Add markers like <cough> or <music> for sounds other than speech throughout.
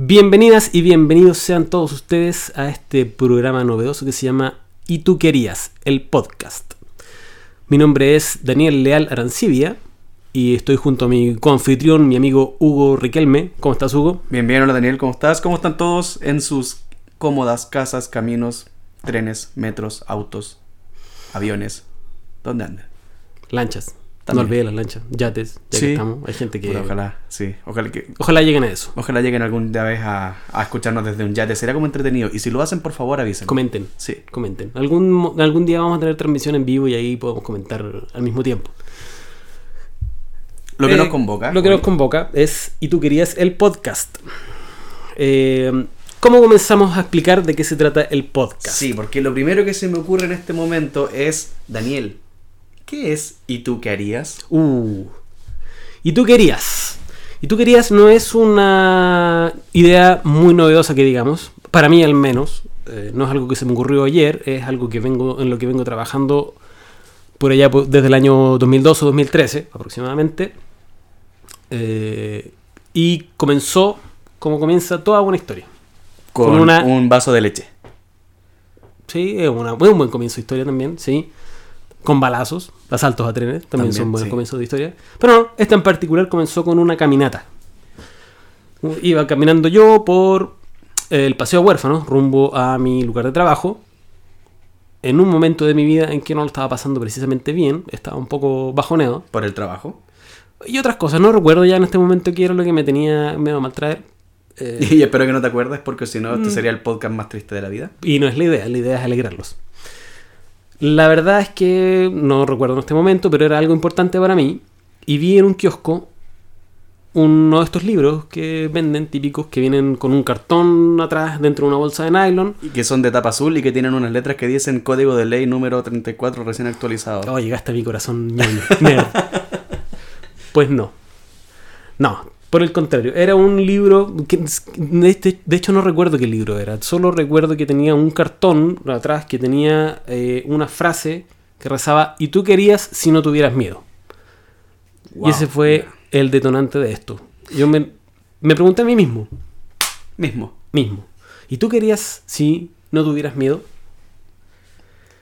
Bienvenidas y bienvenidos sean todos ustedes a este programa novedoso que se llama Y tú querías, el podcast. Mi nombre es Daniel Leal Arancibia y estoy junto a mi coanfitrión, mi amigo Hugo Riquelme. ¿Cómo estás, Hugo? Bien, bien, hola Daniel, ¿cómo estás? ¿Cómo están todos en sus cómodas casas, caminos, trenes, metros, autos, aviones? ¿Dónde andan? Lanchas. También. No olvides las lanchas, yates, ya Sí. que estamos. Hay gente que. Ojalá, sí, ojalá que... Ojalá lleguen a eso. Ojalá lleguen algún día vez a, a escucharnos desde un yate, será como entretenido. Y si lo hacen, por favor, avisen. Comenten. Sí. Comenten. Algún, algún día vamos a tener transmisión en vivo y ahí podemos comentar al mismo tiempo. Lo que Eh, nos convoca. Lo que nos convoca es Y tú querías el podcast. Eh, ¿Cómo comenzamos a explicar de qué se trata el podcast? Sí, porque lo primero que se me ocurre en este momento es, Daniel, ¿qué es y tú qué harías? Uh. Y tú querías. Y tú querías no es una idea muy novedosa que digamos, para mí al menos. Eh, no es algo que se me ocurrió ayer, es algo que vengo en lo que vengo trabajando por allá desde el año 2012 o 2013 aproximadamente. Eh, y comenzó como comienza toda una historia. Con, Con una- un vaso de leche. Sí, es, una- es un buen comienzo de historia también, sí. Con balazos, asaltos a trenes, también, También, son buenos sí. comienzos de historia. Pero no, esta en particular comenzó con una caminata. Iba caminando yo por el paseo huérfano, rumbo a mi lugar de trabajo. En un momento de mi vida en que no lo estaba pasando precisamente bien, estaba un poco bajoneado. Por el trabajo. Y otras cosas, no recuerdo ya en este momento qué era lo que me tenía medio a maltraer. <laughs> Eh, Y espero que no te acuerdes porque si no, Mm. este sería el podcast más triste de la vida. Y no es la idea, la idea es alegrarlos. La verdad es que no recuerdo en este momento, pero era algo importante para mí. Y vi en un kiosco uno de estos libros que venden típicos que vienen con un cartón atrás dentro de una bolsa de nylon. Y que son de tapa azul y que tienen unas letras que dicen código de ley número 34 recién actualizado. Oh, llegaste a mi corazón ñoño, nerd. <laughs> Pues no. No, por el contrario, era un libro que de, este- de hecho no recuerdo qué libro era, solo recuerdo que tenía un cartón atrás que tenía eh, una frase que rezaba y tú querías si no tuvieras miedo. Wow, y ese fue el detonante de esto. Yo me, me pregunté a mí mismo, Mismo. mismo, ¿y tú querías si no tuvieras miedo?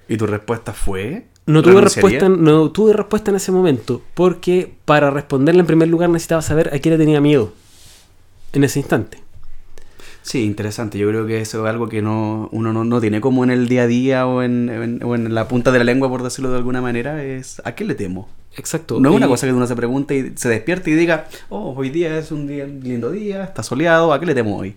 ¿Y tu respuesta fue? No tuve, respuesta, en- no tuve respuesta en ese momento, porque para responderle en primer lugar necesitaba saber a qué le tenía miedo en ese instante. Sí, interesante. Yo creo que eso es algo que no, uno no, no tiene como en el día a día o en, en- o en la punta de la lengua, por decirlo de alguna manera. Es ¿a qué le temo? Exacto. No es una cosa que uno se pregunte y se despierte y diga, oh, hoy día es un día lindo día, está soleado, ¿a qué le temo hoy?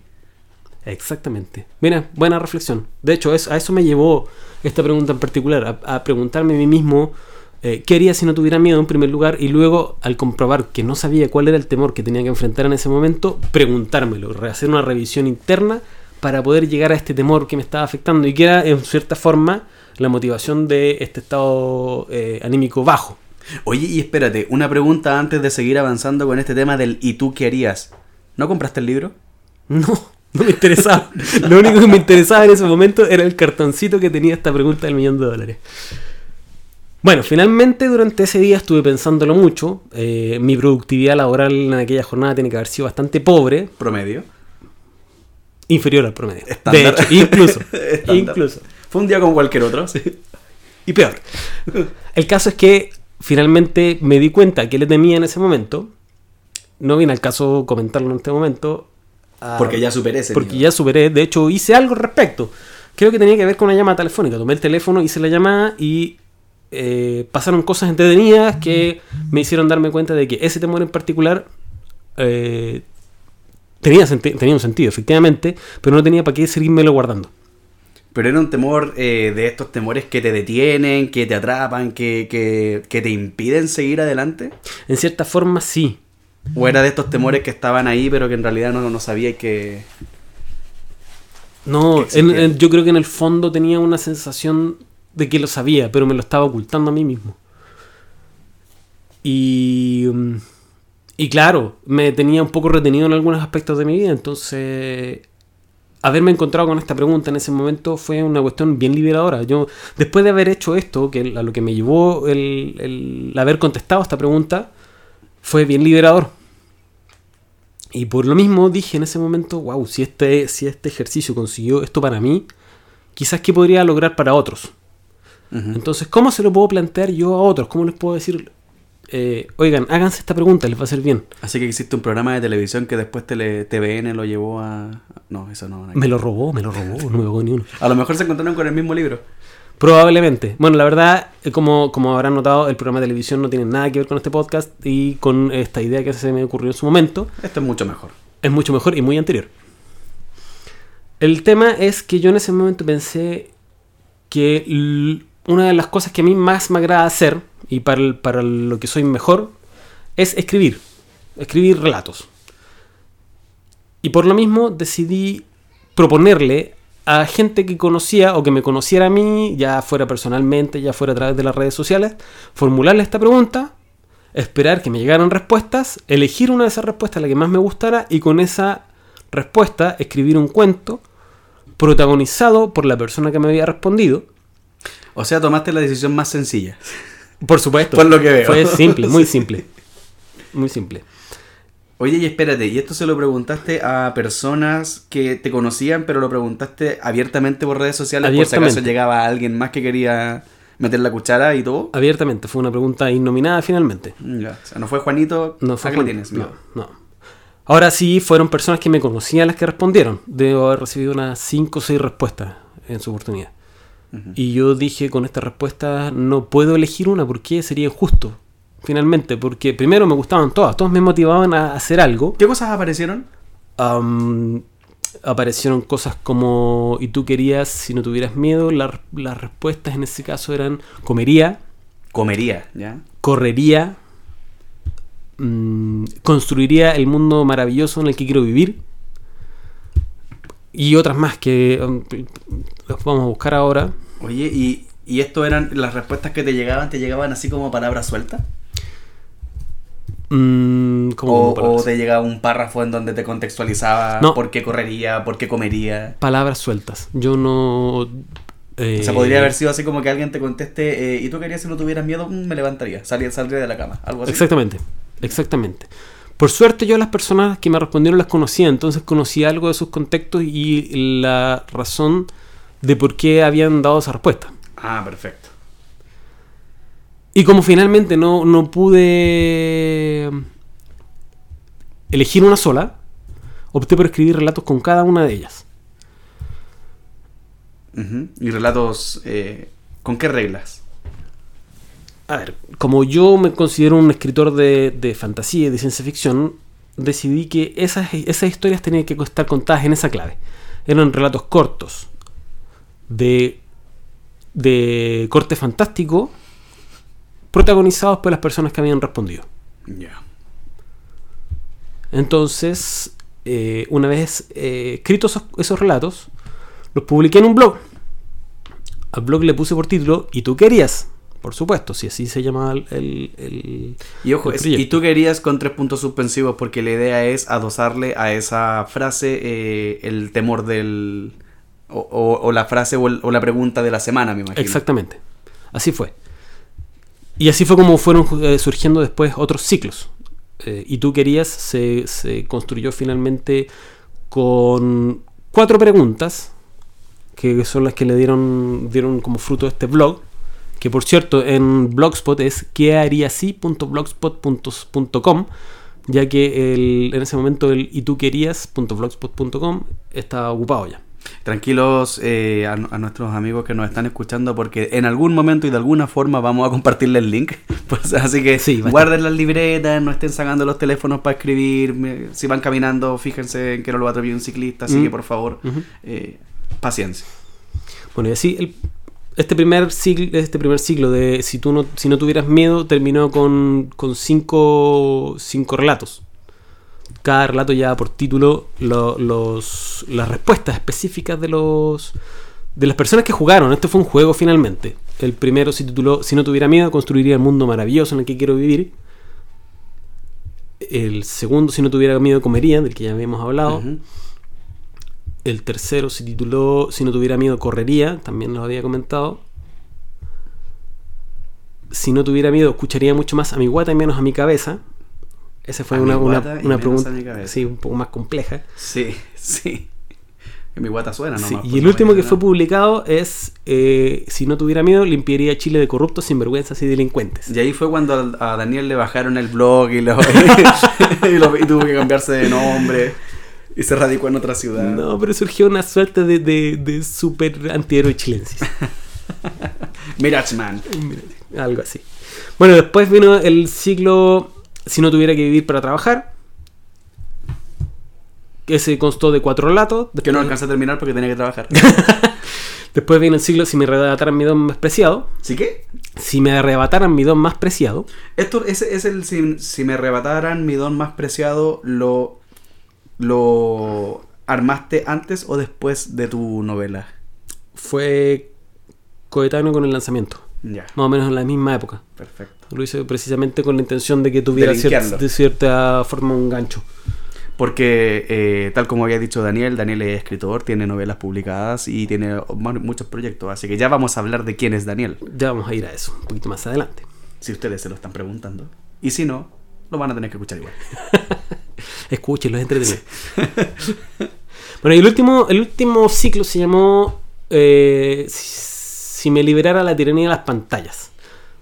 Exactamente. Mira, buena reflexión. De hecho, a eso me llevó esta pregunta en particular, a, a preguntarme a mí mismo eh, qué haría si no tuviera miedo en primer lugar y luego, al comprobar que no sabía cuál era el temor que tenía que enfrentar en ese momento, preguntármelo, re- hacer una revisión interna para poder llegar a este temor que me estaba afectando y que era, en cierta forma, la motivación de este estado eh, anímico bajo. Oye, y espérate, una pregunta antes de seguir avanzando con este tema del ¿y tú qué harías? ¿No compraste el libro? No, no me interesaba. Lo único que me interesaba en ese momento era el cartoncito que tenía esta pregunta del millón de dólares. Bueno, finalmente durante ese día estuve pensándolo mucho. Eh, mi productividad laboral en aquella jornada tiene que haber sido bastante pobre, Promedio. inferior al promedio. Estándar. De hecho, incluso. <laughs> Estándar. incluso. Fue un día como cualquier otro, sí. Y peor. El caso es que finalmente me di cuenta que le temía en ese momento. No viene al caso comentarlo en este momento. Ah, Porque ya superé ese Porque miedo. ya superé, de hecho hice algo al respecto. Creo que tenía que ver con una llamada telefónica. Tomé el teléfono, hice la llamada y eh, pasaron cosas entretenidas que me hicieron darme cuenta de que ese temor en particular eh, tenía, un sentido, efectivamente, pero no tenía para qué seguírmelo guardando. Pero era un temor eh, de estos temores que te detienen, que te atrapan, que, que, que te impiden seguir adelante. En cierta forma, sí. ¿O era de estos temores que estaban ahí, pero que en realidad no, no sabía que... No, Que en- en- yo creo que en el fondo tenía una sensación de que lo sabía, pero me lo estaba ocultando a mí mismo. Y, mm, y claro, me tenía un poco retenido en algunos aspectos de mi vida, entonces haberme encontrado con esta pregunta en ese momento fue una cuestión bien liberadora. Yo, después de haber hecho esto, que a lo que me llevó el, el haber contestado esta pregunta, fue bien liberador. Y por lo mismo dije en ese momento, wow, si este, si este ejercicio consiguió esto para mí, quizás que podría lograr para otros. Entonces, ¿cómo se lo puedo plantear yo a otros? ¿Cómo les puedo decir, eh, oigan, háganse esta pregunta, les va a hacer bien? Así que existe un programa de televisión que después tele, TVN lo llevó a... No, eso no. Me lo robó, me lo robó, no me pagó ni uno. A lo mejor se encontraron con el mismo libro. Probablemente. Bueno, la verdad, eh, como, como habrán notado, el programa de televisión no tiene nada que ver con este podcast y con esta idea que se me ocurrió en su momento. Esto es mucho mejor. Es mucho mejor y muy anterior. El tema es que yo en ese momento pensé que una de las cosas que a mí más me agrada hacer y para, el- para lo que soy mejor es escribir. Escribir relatos. Y por lo mismo decidí proponerle a gente que conocía o que me conociera a mí, ya fuera personalmente, ya fuera a través de las redes sociales, formularle esta pregunta, esperar que me llegaran respuestas, elegir una de esas respuestas, la que más me gustara, y con esa respuesta escribir un cuento protagonizado por la persona que me había respondido. O sea, tomaste la decisión más sencilla. Por supuesto. Por lo que veo. Fue simple, muy <laughs> simple. Muy simple. Oye, y espérate, ¿y esto se lo preguntaste a personas que te conocían, pero lo preguntaste abiertamente por redes sociales? Por si acaso llegaba alguien más que quería meter la cuchara y todo. Abiertamente, fue una pregunta innominada finalmente. Ya, O sea, no fue Juanito. No fue Juan- tienes. no, no. Ahora sí fueron personas que me conocían las que respondieron. Debo haber recibido unas 5 o 6 respuestas en su oportunidad. Y yo dije con esta respuesta no puedo elegir una porque sería injusto. Finalmente, porque primero me gustaban todas, todos me motivaban a hacer algo. ¿Qué cosas aparecieron? Aparecieron cosas como ¿y tú querías si no tuvieras miedo? La- las respuestas en ese caso eran comería, Comería, ¿ya? correría, mm, construiría el mundo maravilloso en el que quiero vivir y otras más que um, las vamos a buscar ahora. Oye, ¿y, y esto eran las respuestas que te llegaban? ¿Te llegaban así como palabras sueltas? Mm, ¿cómo O, te llegaba un párrafo en donde te contextualizaba No. por qué correría, por qué comería? palabras sueltas. Yo no... eh, O sea, podría haber sido así como que alguien te conteste, eh, ¿y tú querías si no tuvieras miedo? Mm, me levantaría, salía, saldría de la cama, algo así. Exactamente, exactamente. Por suerte yo las personas que me respondieron las conocía, entonces conocía algo de sus contextos y la razón de por qué habían dado esa respuesta. Ah, perfecto. Y como finalmente no, no pude elegir una sola, opté por escribir relatos con cada una de ellas. Y relatos, eh, ¿con qué reglas? A ver, como yo me considero un escritor de, de fantasía y de ciencia ficción, decidí que esas, esas historias tenían que estar contadas en esa clave. Eran relatos cortos, de, de corte fantástico, protagonizados por las personas que habían respondido. Ya. Entonces, eh, una vez eh, escritos esos, esos relatos, los publiqué en un blog. Al blog le puse por título ¿Y tú querías? Por supuesto, si así se llama el... el- el- Y ojo, el es- proyecto. y tú querías con tres puntos suspensivos porque la idea es adosarle a esa frase eh, el temor del... O, o- o la frase o, o la pregunta de la semana, me imagino. Exactamente. Así fue. Y así fue como fueron eh, surgiendo después otros ciclos. Eh, y tú querías, se, se construyó finalmente con cuatro preguntas, que son las que le dieron, dieron como fruto este blog, que por cierto en Blogspot es queharíasí.blogspot.com, ya que el- en ese momento el y tú querías.blogspot.com estaba ocupado ya. Tranquilos eh, a, a nuestros amigos que nos están escuchando porque en algún momento y de alguna forma vamos a compartirle el link. <laughs> Pues, así que Sí, guarden las libretas, no estén sacando los teléfonos para escribir. me- Si van caminando, fíjense en que no lo va a atropellar un ciclista, así Mm. que por favor, eh, paciencia. Bueno, y así el- este, primer ciclo, este primer ciclo de si tú no, si no tuvieras miedo terminó con, con cinco, cinco relatos. Cada relato lleva por título lo- los, las respuestas específicas de los de las personas que jugaron. Este fue un juego finalmente. El primero se tituló Si no tuviera miedo, construiría el mundo maravilloso en el que quiero vivir. El segundo, Si no tuviera miedo, comería, del que ya habíamos hablado. El tercero se tituló Si no tuviera miedo, correría. También lo había comentado. Si no tuviera miedo, escucharía mucho más a mi guata y menos a mi cabeza. Esa fue A una, una, pregunta sí, un poco más compleja. Sí, <laughs> sí. Que mi guata suena Sí, nomás. y pues, el no último que fue publicado es, eh, si no tuviera miedo, limpiaría Chile de corruptos, sinvergüenzas y delincuentes. Y ahí fue cuando a Daniel le bajaron el blog y, lo, <laughs> y, lo- y tuvo que cambiarse de nombre y se radicó en otra ciudad. No, pero surgió una suerte de, de, de super antihéroe chilensis. <laughs> Mirachman. Algo así. Bueno, después vino el ciclo Si no tuviera que vivir para trabajar. Que se constó de cuatro relatos. Que no alcancé a terminar porque tenía que trabajar. <laughs> Después vino el ciclo Si me arrebataran mi don más preciado. ¿Sí qué? Si me arrebataran mi don más preciado. Esto ese es el si, si me arrebataran mi don más preciado, lo lo armaste antes o después de tu novela. Fue coetáneo con el lanzamiento. Ya, Más o menos en la misma época. perfecto. Lo hice precisamente con la intención de que tuviera De cier- de cierta forma un gancho. Porque, eh, tal como había dicho Daniel, Daniel es escritor, tiene novelas publicadas y tiene mu- muchos proyectos. Así que ya vamos a hablar de quién es Daniel, Ya vamos a ir a eso un poquito más adelante. si ustedes se lo están preguntando. Y si no, lo van a tener que escuchar igual. <laughs> Escúchenlo, es entretenido. <laughs> bueno, y el último, el último ciclo se llamó eh, si me liberara la tiranía de las pantallas.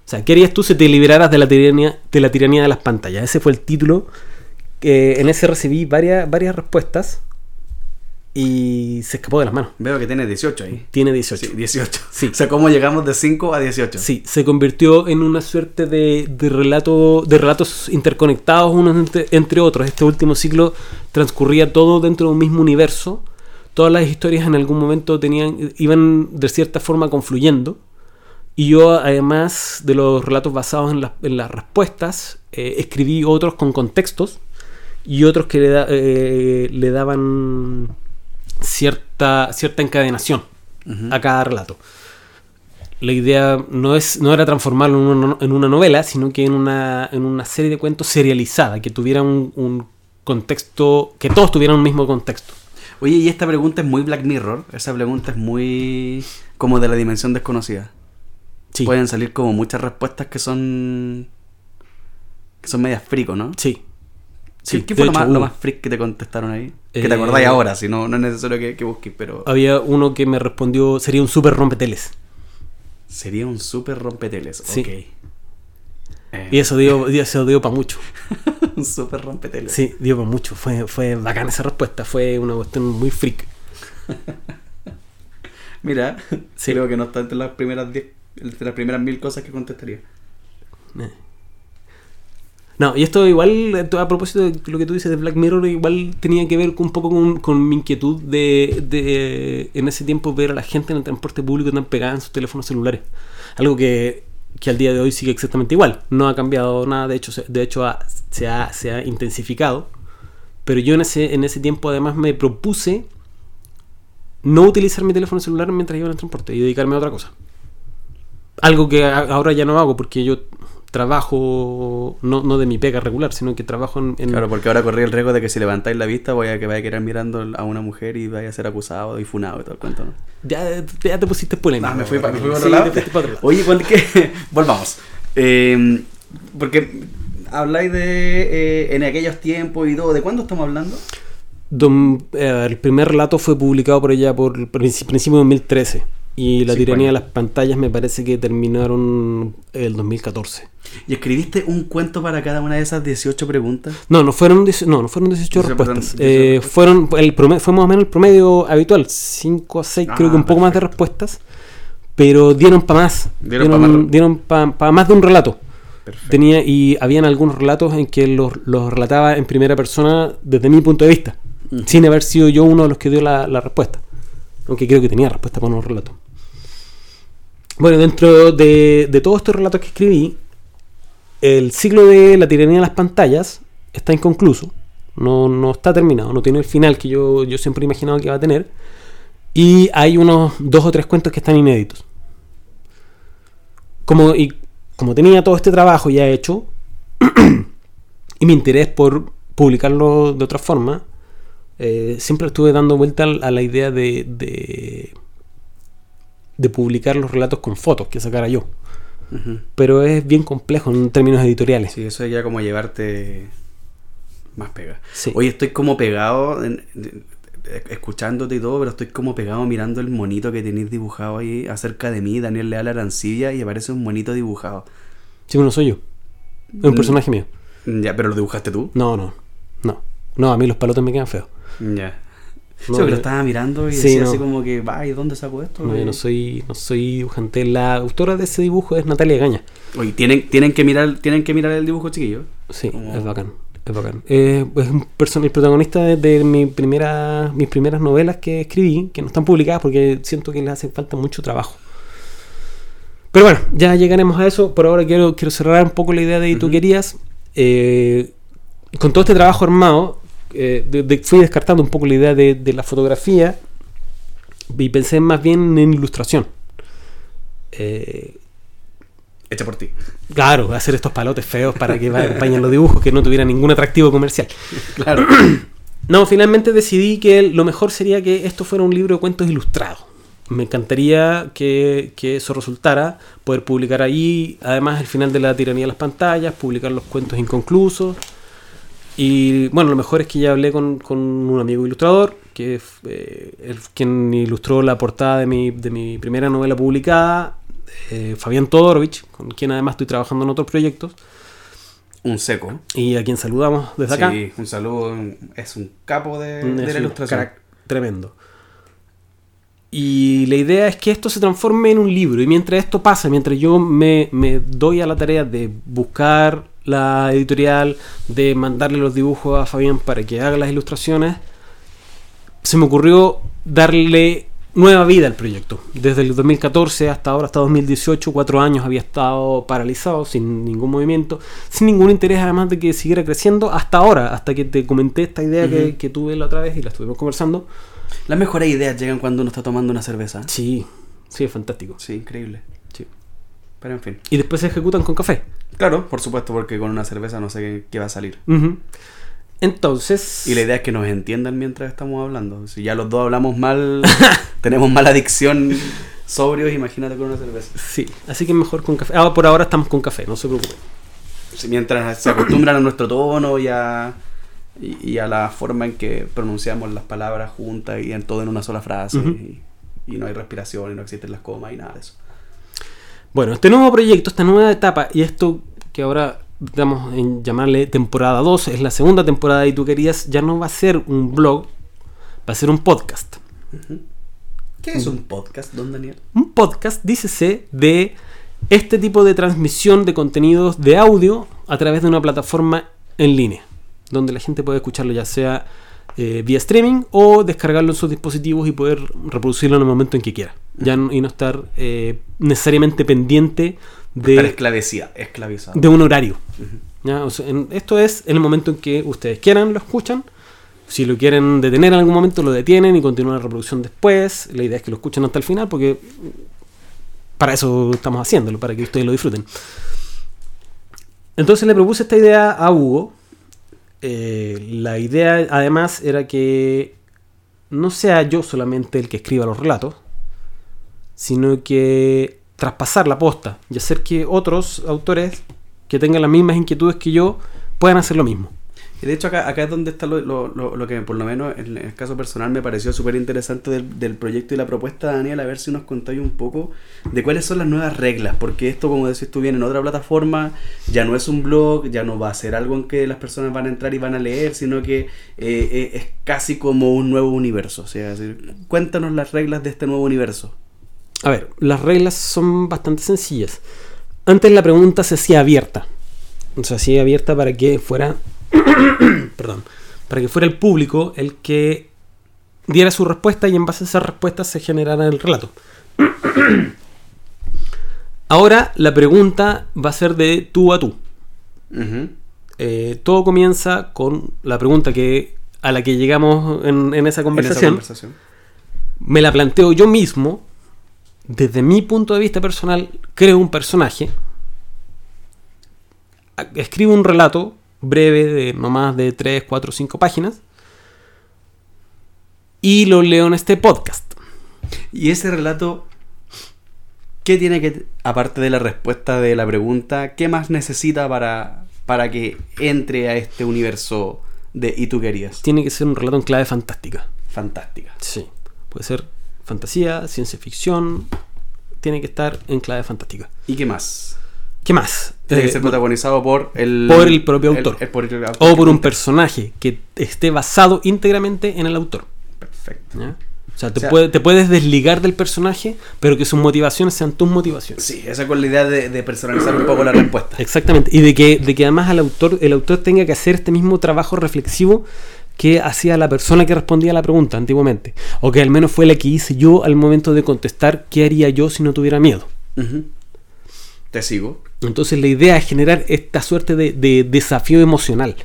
O sea, ¿qué harías tú si te liberaras de la tiranía de, la tiranía de las pantallas? Ese fue el título. que en ese recibí varias, varias respuestas y se escapó de las manos. Veo que tiene 18 ahí. Tiene 18. Sí, 18. Sí. O sea, ¿cómo llegamos de 5 a 18? Sí, se convirtió en una suerte de, de relato, de relatos interconectados unos entre, entre otros. Este último ciclo transcurría todo dentro de un mismo universo. Todas las historias en algún momento tenían, iban de cierta forma confluyendo. Y yo, además de los relatos basados en, las- en las respuestas, eh, escribí otros con contextos y otros que le, da- eh, le daban cierta, cierta encadenación a cada relato. La idea no, es, no era transformarlo en una, en una novela, sino que en una, en una serie de cuentos serializada, que tuviera un, un contexto, que todos tuvieran un mismo contexto. Oye, y esta pregunta es muy Black Mirror. Esa pregunta es muy como de la dimensión desconocida. Sí, Pueden salir como muchas respuestas que son. que son medias frico, ¿no? sí. ¿Qué, sí, qué fue lo hecho, más, lo más freak que te contestaron ahí? Que Eh, te acordáis ahora, si no, no es necesario que, que busques, pero. Había uno que me respondió, sería un super rompeteles. Sería un súper rompeteles. Sí. Ok. Eh, Y eso dio, <laughs> eso dio para mucho. un súper rompeteles. Sí, dio para mucho. Fue, fue bacana esa respuesta. Fue una cuestión muy freak. <laughs> Mira, Sí. creo que no está entre las primeras 10, entre las primeras mil cosas que contestaría. Eh. No, y esto igual, eh, a propósito de lo que tú dices de Black Mirror, igual tenía que ver un poco con, con mi inquietud de, de, en ese tiempo ver a la gente en el transporte público tan pegada en sus teléfonos celulares. Algo que, que al día de hoy sigue exactamente igual. No ha cambiado nada, de hecho, se- de hecho ha- se, ha, se ha intensificado. Pero yo en ese, en ese tiempo además me propuse no utilizar mi teléfono celular mientras iba en el transporte y dedicarme a otra cosa. Algo que ahora ya no hago porque yo trabajo no, no de mi pega regular, sino que trabajo en... en- Claro, porque ahora corrí el riesgo de que si levantáis la vista voy a que vaya a quedar mirando a una mujer y vaya a ser acusado y funado y todo el cuento, ¿no? ya, ya te pusiste polémico. Ah, me fui, pa- me fui para Sí, otro lado. te fuiste para otro lado. Oye, ¿cuándo que <laughs> volvamos? Eh, porque habláis de eh, en aquellos tiempos y todo. ¿De cuándo estamos hablando? Don- eh, el primer relato fue publicado por ella por princi- principio de 2013 y la Sí, tiranía de las pantallas me parece que terminaron el 2014. ¿Y escribiste un cuento para cada una de esas 18 preguntas? No, no fueron, 18 no, no fueron 18 Dice, perdón, respuestas. 18 Eh, respuestas. fueron el promedio, fue más o menos el promedio habitual, 5 a 6, creo Ah, que un poco más de respuestas, pero dieron para más. Dieron pa' más. dieron pa más de un relato. Perfecto. Tenía, y habían algunos relatos en que los, los relataba en primera persona desde mi punto de vista, Mm. sin haber sido yo uno de los que dio la, la respuesta. Aunque creo que tenía respuesta para unos relatos. Bueno, dentro de, de todos estos relatos que escribí, el ciclo de la tiranía de las pantallas está inconcluso. No, no está terminado, no tiene el final que yo, yo siempre he imaginado que va a tener. Y hay unos dos o tres cuentos que están inéditos. Como, y como tenía todo este trabajo ya hecho, <clears throat> y mi interés por publicarlo de otra forma, eh, siempre estuve dando vuelta a la idea de, de, de publicar los relatos con fotos que sacara yo. Pero es bien complejo en términos editoriales. Sí, eso es ya como llevarte Más pega. Sí. Oye, estoy como pegado, en- en- escuchándote y todo, pero estoy como pegado mirando el monito que tenéis dibujado ahí acerca de mí, Daniel Leal Arancibia, y aparece un monito dibujado. Sí, no soy yo. Es un Mm. personaje mío. Ya, pero lo dibujaste tú. No, no. No. No, a mí los palotes me quedan feos. Ya. No, sí, porque lo estaba mirando y Sí, decía no. así como que, vaya, ¿dónde sacó esto? No, yo no soy, no soy dibujante. La autora de ese dibujo es Natalia Gaña. Oye, tienen, tienen, que mirar, tienen que mirar el dibujo, chiquillo. Sí, Como- es bacán. Es bacán. Eh, es un person- el protagonista de, de mi primera, mis primeras novelas que escribí, que no están publicadas porque siento que les hace falta mucho trabajo. Pero bueno, ya llegaremos a eso. Por ahora quiero, quiero cerrar un poco la idea de tú Ujú. querías. Eh, con todo este trabajo armado, eh, de- de- fui descartando un poco la idea de, de la fotografía y pensé más bien en ilustración. Eh, Hecha por ti. Claro, hacer estos palotes feos para que acompañen los dibujos que no tuvieran ningún atractivo comercial. <laughs> Claro. <clears throat> No, finalmente decidí que lo mejor sería que esto fuera un libro de cuentos ilustrados. Me encantaría que, que eso resultara, poder publicar ahí, además el final de la tiranía de las pantallas, publicar los cuentos inconclusos. Y bueno, lo mejor es que ya hablé con, con un amigo ilustrador, que es eh, el- quien ilustró la portada de mi, de mi primera novela publicada, eh, Fabián Todorovich, con quien además estoy trabajando en otros proyectos, un seco. y a quien saludamos desde acá. Sí, un saludo. Es un capo de, la ilustración. tremendo. Y la idea es que esto se transforme en un libro. Y mientras esto pasa, mientras yo me, me doy a la tarea de buscar la editorial, de mandarle los dibujos a Fabián para que haga las ilustraciones, se me ocurrió darle nueva vida al proyecto. Desde el 2014 hasta ahora, hasta 2018, cuatro años había estado paralizado, sin ningún movimiento, sin ningún interés además de que siguiera creciendo, hasta ahora, hasta que te comenté esta idea que, Ujú. que tuve la otra vez y la estuvimos conversando. Las mejores ideas llegan cuando uno está tomando una cerveza. Sí, sí, es fantástico. Sí, increíble. Sí. Pero en fin. Y después se ejecutan con café. Claro, por supuesto, porque con una cerveza no sé qué, qué va a salir. Entonces... Y la idea es que nos entiendan mientras estamos hablando. Si ya los dos hablamos mal, <laughs> tenemos mala adicción sobrios, imagínate con una cerveza. Sí, así que mejor con café. Ah, por ahora estamos con café, no se preocupen. Si mientras se acostumbran a nuestro tono y a, y, y a la forma en que pronunciamos las palabras juntas y en todo en una sola frase. Y, y no hay respiración y no existen las comas y nada de eso. Bueno, este nuevo proyecto, esta nueva etapa, y esto que ahora vamos en llamarle temporada 2, es la segunda temporada y tú querías, ya no va a ser un blog, va a ser un podcast. ¿Qué es un podcast, don Daniel? Un podcast, dícese, de este tipo de transmisión de contenidos de audio a través de una plataforma en línea, donde la gente puede escucharlo ya sea eh, vía streaming o descargarlo en sus dispositivos y poder reproducirlo en el momento en que quiera. Ya no- y no estar eh, necesariamente pendiente Estar de, esclavecida, esclavizado. de un horario. ¿ya? O sea, en- esto es en el momento en que ustedes quieran, lo escuchan. Si lo quieren detener en algún momento, lo detienen y continúan la reproducción después. La idea es que lo escuchen hasta el final porque para eso estamos haciéndolo, para que ustedes lo disfruten. Entonces le propuse esta idea a Hugo. Eh, la idea además era que no sea yo solamente el que escriba los relatos, sino que traspasar la posta y hacer que otros autores que tengan las mismas inquietudes que yo puedan hacer lo mismo. Y de hecho acá, acá es donde está lo, lo- lo- que por lo menos en el caso personal me pareció súper interesante del, del proyecto y la propuesta, Daniel, a ver si nos contáis un poco de cuáles son las nuevas reglas, porque esto, como decís tú bien, en otra plataforma ya no es un blog, ya no va a ser algo en que las personas van a entrar y van a leer, sino que eh, eh, es casi como un nuevo universo. O sea, cuéntanos las reglas de este nuevo universo. A ver, las reglas son bastante sencillas. Antes la pregunta se hacía abierta. Se hacía abierta para que fuera. <coughs> perdón. Para que fuera el público el que diera su respuesta y en base a esa respuesta se generara el relato. <coughs> Ahora la pregunta va a ser de tú a tú. Eh, todo comienza con la pregunta que a la que llegamos en, en esa En esa conversación. me la planteo yo mismo, desde mi punto de vista personal, creo un personaje, escribo un relato breve de no más de 3, 4, 5 páginas y lo leo en este podcast. Y ese relato, ¿qué tiene que, aparte de la respuesta de la pregunta, qué más necesita para, para que entre a este universo de Y tú querías? Tiene que ser un relato en clave fantástica. Fantástica. Sí. Puede ser fantasía, ciencia ficción. Tiene que estar en clave fantástica. ¿Y qué más? ¿Qué más? Tiene que Eh, ser protagonizado por el... por el propio autor. el- por el autor o por un personaje que esté basado íntegramente en el autor. Perfecto. ¿ya? O sea, te, O sea- puede- te puedes desligar del personaje, pero que sus motivaciones sean tus motivaciones. Sí, esa con la idea de, de personalizar un poco la respuesta. Exactamente. Y de que, de que además al autor, el autor tenga que hacer este mismo trabajo reflexivo que hacía la persona que respondía a la pregunta antiguamente. O que al menos fue la que hice yo al momento de contestar qué haría yo si no tuviera miedo. Ujú. Te sigo. Entonces la idea es generar esta suerte de, de desafío emocional.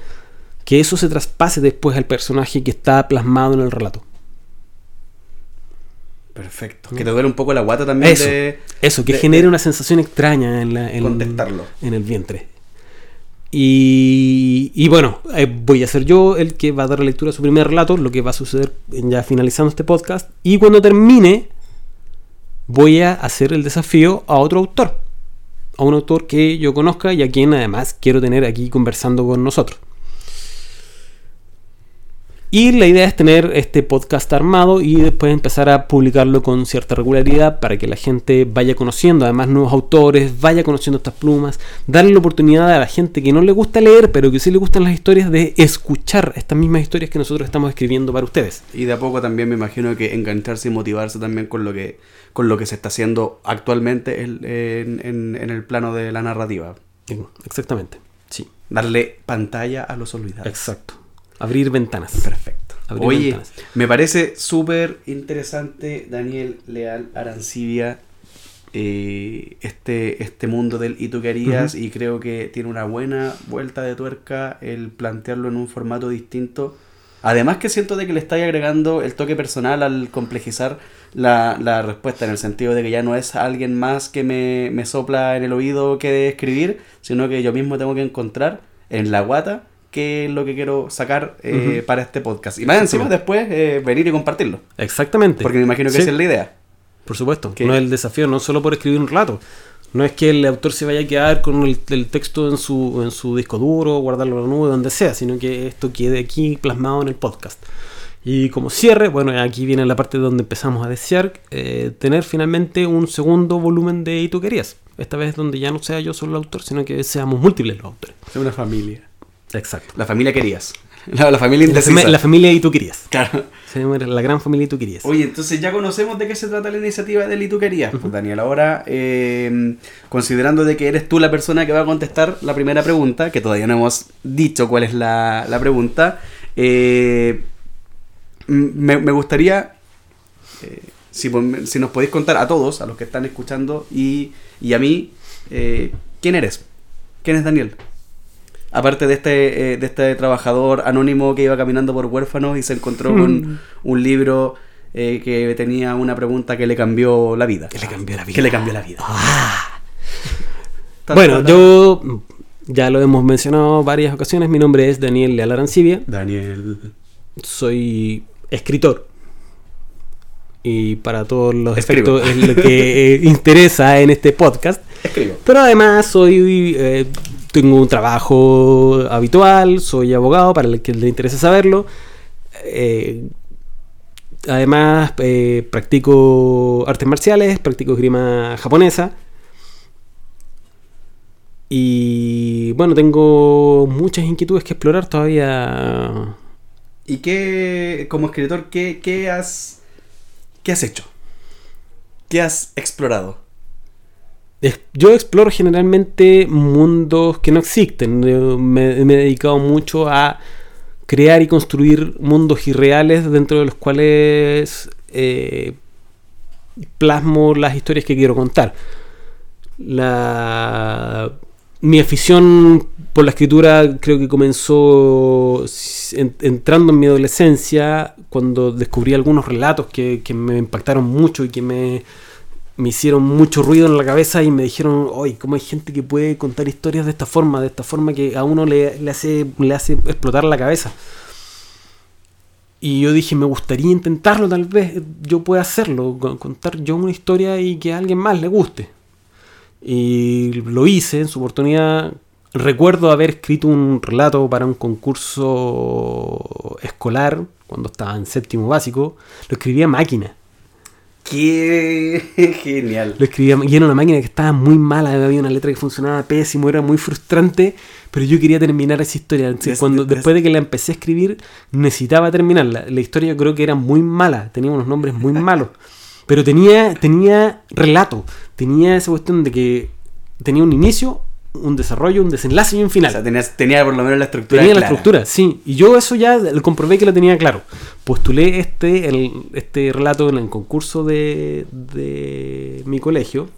Que eso se traspase después al personaje que está plasmado en el relato. Perfecto. Que te duele un poco la guata también Mm. Eso, de... Eso, que de- genere de una sensación extraña en, la, en, contestarlo. en el vientre. Y, y bueno, eh, voy a ser yo el que va a dar lectura a su primer relato, lo que va a suceder ya finalizando este podcast. Y cuando termine, voy a hacer el desafío a otro autor. A un autor que yo conozca y a quien además quiero tener aquí conversando con nosotros. Y la idea es tener este podcast armado y después empezar a publicarlo con cierta regularidad para que la gente vaya conociendo además nuevos autores, vaya conociendo estas plumas, darle la oportunidad a la gente que no le gusta leer, pero que sí le gustan las historias, de escuchar estas mismas historias que nosotros estamos escribiendo para ustedes. Y de a poco también me imagino que engancharse y motivarse también con lo que, con lo que se está haciendo actualmente en, en- en el plano de la narrativa. Exactamente. Sí, Darle pantalla a los olvidados. exacto. Abrir ventanas. Perfecto. Abrir Oye, ventanas. me parece súper interesante, Daniel Leal Arancibia, eh, este, este mundo del y tú querías, y creo que tiene una buena vuelta de tuerca el plantearlo en un formato distinto. Además que siento de que le estáis agregando el toque personal al complejizar la, la respuesta, en el sentido de que ya no es alguien más que me, me sopla en el oído que de escribir, sino que yo mismo tengo que encontrar en la guata qué es lo que quiero sacar eh, para este podcast. Y más encima después eh, venir y compartirlo. Exactamente. Porque me imagino que Sí. esa es la idea. Por supuesto, Que- no es el desafío, no solo por escribir un relato. No es que el autor se vaya a quedar con el, el texto en su, en su disco duro, guardarlo en la nube, donde sea, sino que esto quede aquí plasmado en el podcast. Y como cierre, bueno, aquí viene la parte donde empezamos a desear eh, tener finalmente un segundo volumen de Y tú querías. Esta vez donde ya no sea yo solo el autor, sino que seamos múltiples los autores. Es una familia. Exacto. La familia querías. <laughs> La, la familia La, indecisa. fami- la familia Y tú querías. Claro. La gran familia Y tú querías. Oye, entonces ya conocemos de qué se trata la iniciativa del Y tú querías. Pues Daniel, ahora eh, considerando de que eres tú la persona que va a contestar la primera pregunta, que todavía no hemos dicho cuál es la, la pregunta, eh, me, me gustaría, eh, si, si nos podéis contar a todos, a los que están escuchando y, y a mí, eh, ¿quién eres? ¿Quién es Daniel? Aparte de este, eh, de este trabajador anónimo que iba caminando por huérfanos y se encontró con un libro eh, que tenía una pregunta que le cambió la vida. Que le cambió la vida. Que le cambió la vida. Ta, Bueno, yo ya lo hemos mencionado varias ocasiones. Mi nombre es Daniel Leal Arancibia. Daniel. Soy escritor. Y para todos los Escribo. efectos es lo que eh, <laughs> interesa en este podcast. Escribo. Pero además soy eh, tengo un trabajo habitual, soy abogado para el que le interese saberlo. Eh, además eh, practico artes marciales, practico esgrima japonesa. Y bueno, tengo muchas inquietudes que explorar todavía. ¿Y qué, como escritor, qué, has, qué has hecho? ¿Qué has explorado? Yo exploro generalmente mundos que no existen. Me, he dedicado mucho a crear y construir mundos irreales dentro de los cuales eh, plasmo las historias que quiero contar. La, mi afición por la escritura creo que comenzó entrando en mi adolescencia cuando descubrí algunos relatos que, que me impactaron mucho y que me, me hicieron mucho ruido en la cabeza y me dijeron, oye, ¿cómo hay gente que puede contar historias de esta forma? De esta forma que a uno le, le hace, le hace explotar la cabeza. Y yo dije, me gustaría intentarlo, tal vez yo pueda hacerlo, co- contar yo una historia y que a alguien más le guste. Y lo hice en su oportunidad, recuerdo haber escrito un relato para un concurso escolar cuando estaba en séptimo básico. Lo escribía a máquina. ¡Qué <laughs> genial! Lo escribía y era una máquina que estaba muy mala, había una letra que funcionaba pésimo, era muy frustrante, pero yo quería terminar esa historia. Entonces, Des- cuando, des- después de que la empecé a escribir, necesitaba terminarla. La historia yo creo que era muy mala, tenía unos nombres muy <laughs> malos, pero tenía, tenía relato, tenía esa cuestión de que tenía un inicio, un desarrollo, un desenlace y un O final. sea, tenía, tenía por lo menos la estructura Tenía la estructura, sí. Y yo eso ya lo comprobé que lo tenía claro. Postulé este, el- este relato en el concurso de, de mi colegio,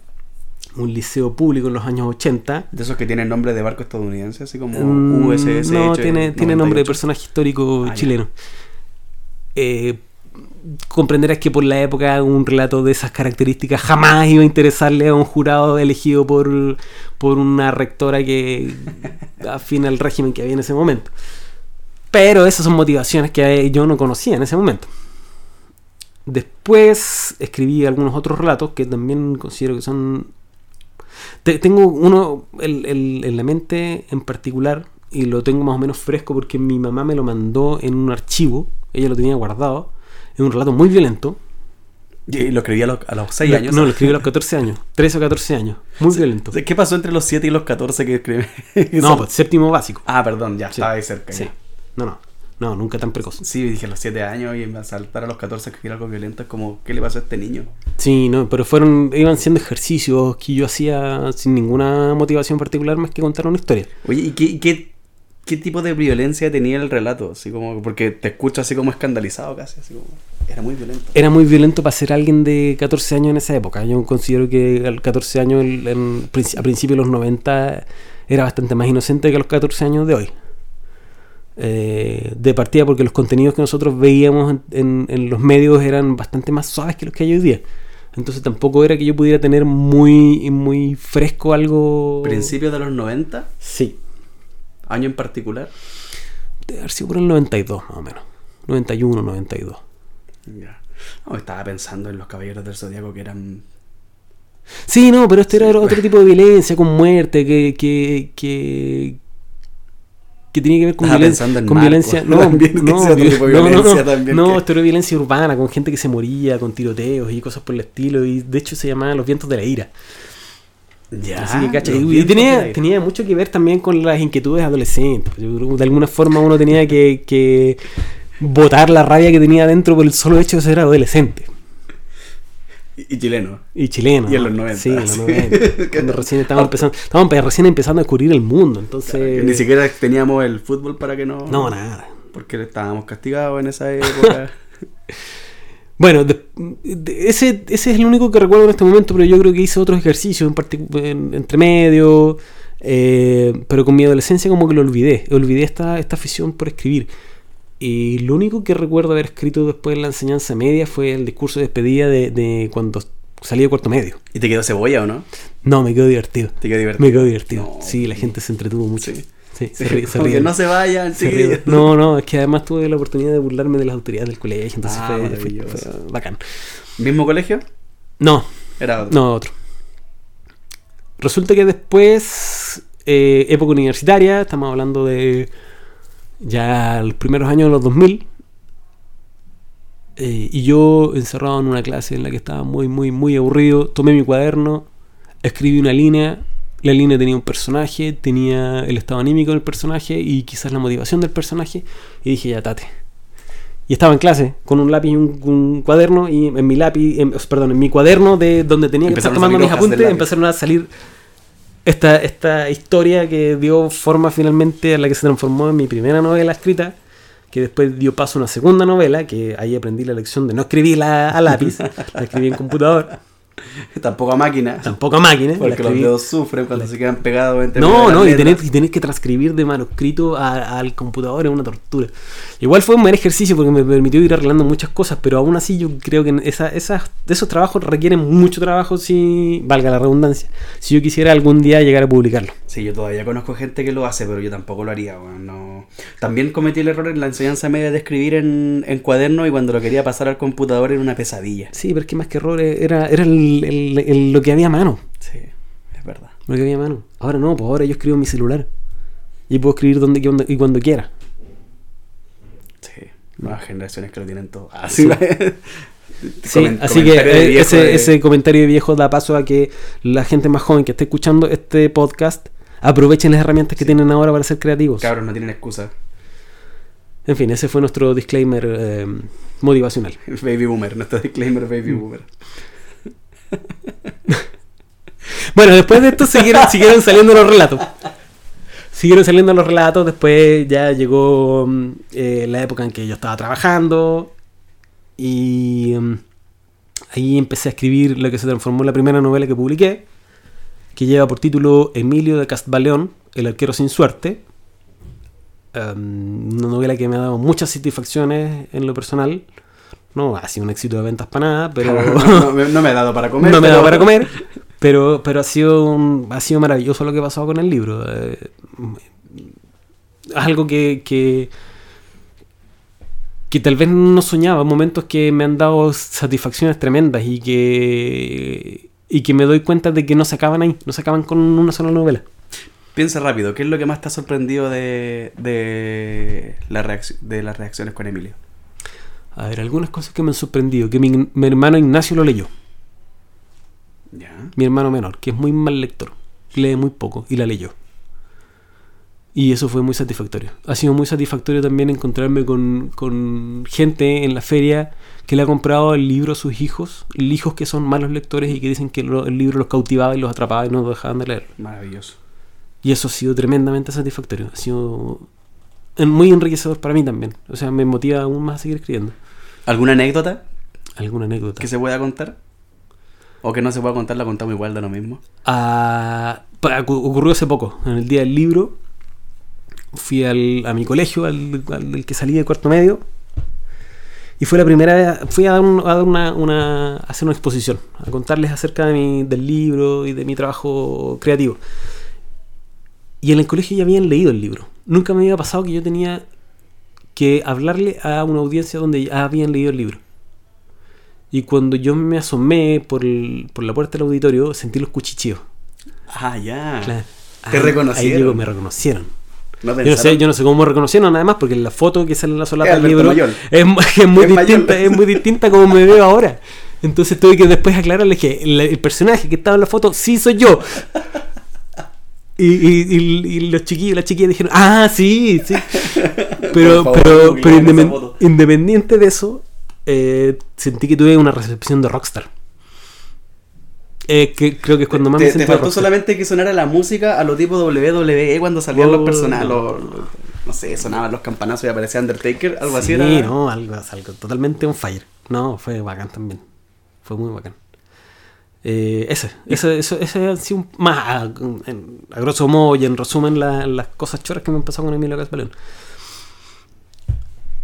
un liceo público en los años 80. De esos que tienen nombre de barco estadounidense, así como Mm, USS. no, tiene, tiene nombre de 98. personaje histórico Ah, chileno. Eh, comprenderás que por la época un relato de esas características jamás iba a interesarle a un jurado elegido por, por una rectora que <laughs> afina al régimen que había en ese momento. Pero esas son motivaciones que yo no conocía en ese momento. Después escribí algunos otros relatos que también considero que son... Te- tengo uno el- el- en la mente en particular y lo tengo más o menos fresco porque mi mamá me lo mandó en un archivo, ella lo tenía guardado, es un relato muy violento. Y lo escribí a los, a los 6 Lo- años. No, lo escribí a los 14 años, 13 o 14 años, muy violento. ¿Qué pasó entre los 7 y los 14 que escribí? <laughs> No, pues séptimo básico. Ah, perdón, ya, Sí. estaba ahí cerca. Sí. ya. No, no, no, nunca tan precoz. Sí, dije los 7 años y me saltar a los 14 a escribir algo violento es como, ¿qué le pasó a este niño? Sí, no, pero fueron, iban siendo ejercicios que yo hacía sin ninguna motivación particular más que contar una historia. Oye, ¿y qué, qué, qué tipo de violencia tenía el relato? Así como, porque te escucho así como escandalizado casi, así como, era muy violento. Era muy violento para ser alguien de 14 años en esa época. Yo considero que al 14 años, en- en princi- a principios de los 90, era bastante más inocente que a los 14 años de hoy. Eh, de partida porque los contenidos que nosotros veíamos en, en- en los medios eran bastante más suaves que los que hay hoy día. Entonces tampoco era que yo pudiera tener muy, muy fresco algo... Principios de los 90, Sí. año en particular. Debe haber sido por el 92 más o menos. 91, 92. Ya. No, estaba pensando en los caballeros del zodiaco que eran. Sí, no, pero este Sí, era otro tipo de violencia, con muerte, que, que, que, que tenía que ver con, Estaba violen- pensando en con violencia. No, <laughs> también, no, vi- tipo de no, no, violencia no, también no, esto era violencia urbana, con gente que se moría, con tiroteos y cosas por el estilo. Y de hecho se llamaba Los Vientos de la Ira. Ya. Así que, y- tenía, tenía mucho que ver también con las inquietudes adolescentes. De alguna forma uno tenía que, que botar la rabia que tenía dentro por el solo hecho de ser adolescente. Y, y chileno. Y chileno. Y en los 90, Sí, en los sí. 90. <laughs> Cuando recién estábamos empezando, estábamos recién empezando a descubrir el mundo. Entonces. Ni siquiera teníamos el fútbol para que no. No, nada. Porque estábamos castigados en esa época. <laughs> Bueno, de- de- ese, ese es el único que recuerdo en este momento, pero yo creo que hice otros ejercicios en en- entre medio. eh, pero con mi adolescencia como que lo olvidé. Olvidé esta, esta afición por escribir. Y lo único que recuerdo haber escrito después en la enseñanza media fue el discurso de despedida de, de cuando salí de cuarto medio. ¿Y te quedó cebolla o no? No, me quedó divertido. Te quedó divertido. Me quedó divertido. No. sí, la gente se entretuvo mucho. Sí. Sí, se ríe- se no se vayan, Se ríen. No, no, es que además tuve la oportunidad de burlarme de las autoridades del colegio, entonces Ah, fue, fue- maravilloso. fue bacán. ¿Mismo colegio? No, Era otro. no, otro. Resulta que después, eh, época universitaria, estamos hablando de ya los primeros años de los 2000, eh, y yo encerrado en una clase en la que estaba muy, muy, muy aburrido, tomé mi cuaderno, escribí una línea, la línea tenía un personaje, tenía el estado anímico del personaje y quizás la motivación del personaje, y dije, ya, tate. Y estaba en clase con un lápiz y un, un cuaderno y en mi lápiz, en- perdón, en mi cuaderno de donde tenía que estar Empezaron tomando mis apuntes, empezaron a salir esta, esta historia que dio forma finalmente a la que se transformó en mi primera novela escrita, que después dio paso a una segunda novela, que ahí aprendí la lección de no escribirla a lápiz, la escribí en computador, <laughs> Tampoco a máquina. tampoco a máquina. Porque los dedos sufren cuando se quedan pegados entre no, no, y letras. y tener que transcribir de manuscrito a- al computador es una tortura. Igual fue un buen ejercicio porque me permitió ir arreglando muchas cosas, pero aún así yo creo que esa, esas, esos trabajos requieren mucho trabajo si, valga la redundancia, si yo quisiera algún día llegar a publicarlo. Sí, yo todavía conozco gente que lo hace, pero yo tampoco lo haría. no. También cometí el error en la enseñanza media de escribir en, en cuaderno y cuando lo quería pasar al computador era una pesadilla. Sí, pero es que más que errores era, era el- el- el- lo que había a mano. Sí, es verdad. Lo que había a mano. Ahora no, pues ahora yo escribo en mi celular. y puedo escribir donde, donde- y cuando quiera. Sí, nuevas generaciones que lo tienen todo. Ah, Sí. <laughs> Comen- así que eh, viejo ese, de- ese comentario de viejo da paso a que la gente más joven que esté escuchando este podcast aprovechen las herramientas que tienen ahora para ser creativos. Cabros no tienen excusa. En fin, ese fue nuestro disclaimer eh, motivacional. <laughs> Baby boomer, nuestro disclaimer baby Mm. boomer. <laughs> Bueno, después de esto siguieron, siguieron saliendo los relatos. Siguieron saliendo los relatos, después ya llegó mm, eh, la época en que yo estaba trabajando y mm, ahí empecé a escribir lo que se transformó en la primera novela que publiqué, que lleva por título Emilio de Castbaleón, El arquero sin suerte. Um, una novela que me ha dado muchas satisfacciones en lo personal. No ha sido un éxito de ventas para nada, pero... <laughs> no, me- no me ha dado para comer. no me da pero- para comer, pero, pero ha, sido un- ha sido maravilloso lo que ha pasado con el libro. Eh, algo que, que, que tal vez no soñaba, momentos que me han dado satisfacciones tremendas y que, y que me doy cuenta de que no se acaban ahí, no se acaban con una sola novela. Piensa rápido, ¿qué es lo que más te ha sorprendido de, de, la de las reacciones con Emilio? A ver, algunas cosas que me han sorprendido, que mi, mi hermano Ignacio lo leyó, Ya. mi hermano menor, que es muy mal lector, lee muy poco y la leyó. Y eso fue muy satisfactorio. Ha sido muy satisfactorio también encontrarme con, con gente en la feria que le ha comprado el libro a sus hijos, hijos que son malos lectores y que dicen que lo- el libro los cautivaba y los atrapaba y no dejaban de leer. Maravilloso. Y eso ha sido tremendamente satisfactorio. Ha sido muy enriquecedor para mí también. O sea, me motiva aún más a seguir escribiendo. ¿Alguna anécdota ¿Alguna anécdota? que se pueda contar? ¿O que no se pueda contar, la contamos igual de lo mismo? Ah, ocurrió hace poco, en el día del libro. Fui al- a mi colegio, al, al que salí de cuarto medio. Y fue la primera vez, fui a dar, un- a dar una, una- a hacer una exposición, a contarles acerca de mi- del libro y de mi trabajo creativo. Y en el colegio ya habían leído el libro. Nunca me había pasado que yo tenía que hablarle a una audiencia donde ya habían leído el libro. Y cuando yo me asomé por, el- por la puerta del auditorio, sentí los cuchicheos. Ah, ya. Claro. Te Ah, reconocieron. Ahí llegó, me reconocieron. No Yo no, sé, yo no sé cómo me reconocieron, además, porque la foto que sale en la solapa del libro es, <laughs> es muy Es distinta, es muy distinta como me veo ahora. Entonces tuve que después aclararles que el, el personaje que estaba en la foto sí soy yo. Y, y- y- y los chiquillos y las chiquillas dijeron, ah, sí, sí. <laughs> Pero, favor, pero, pero foto. independiente de eso, eh, sentí que tuve una recepción de rockstar. Eh, que creo que es cuando más me Te, te sentí faltó rockstar. solamente que sonara la música a lo tipo WWE cuando salían los Oh, personajes. no. los- los- no sé, sonaban los campanazos y aparecía Undertaker, algo así Sí, no, algo, algo totalmente on fire. No, fue bacán también. Fue muy bacán. Eh, ese, ese, eso, ese ha sido un- más a, grosso modo y en resumen la- las cosas choras que me han pasado con Emilio Caspaleón.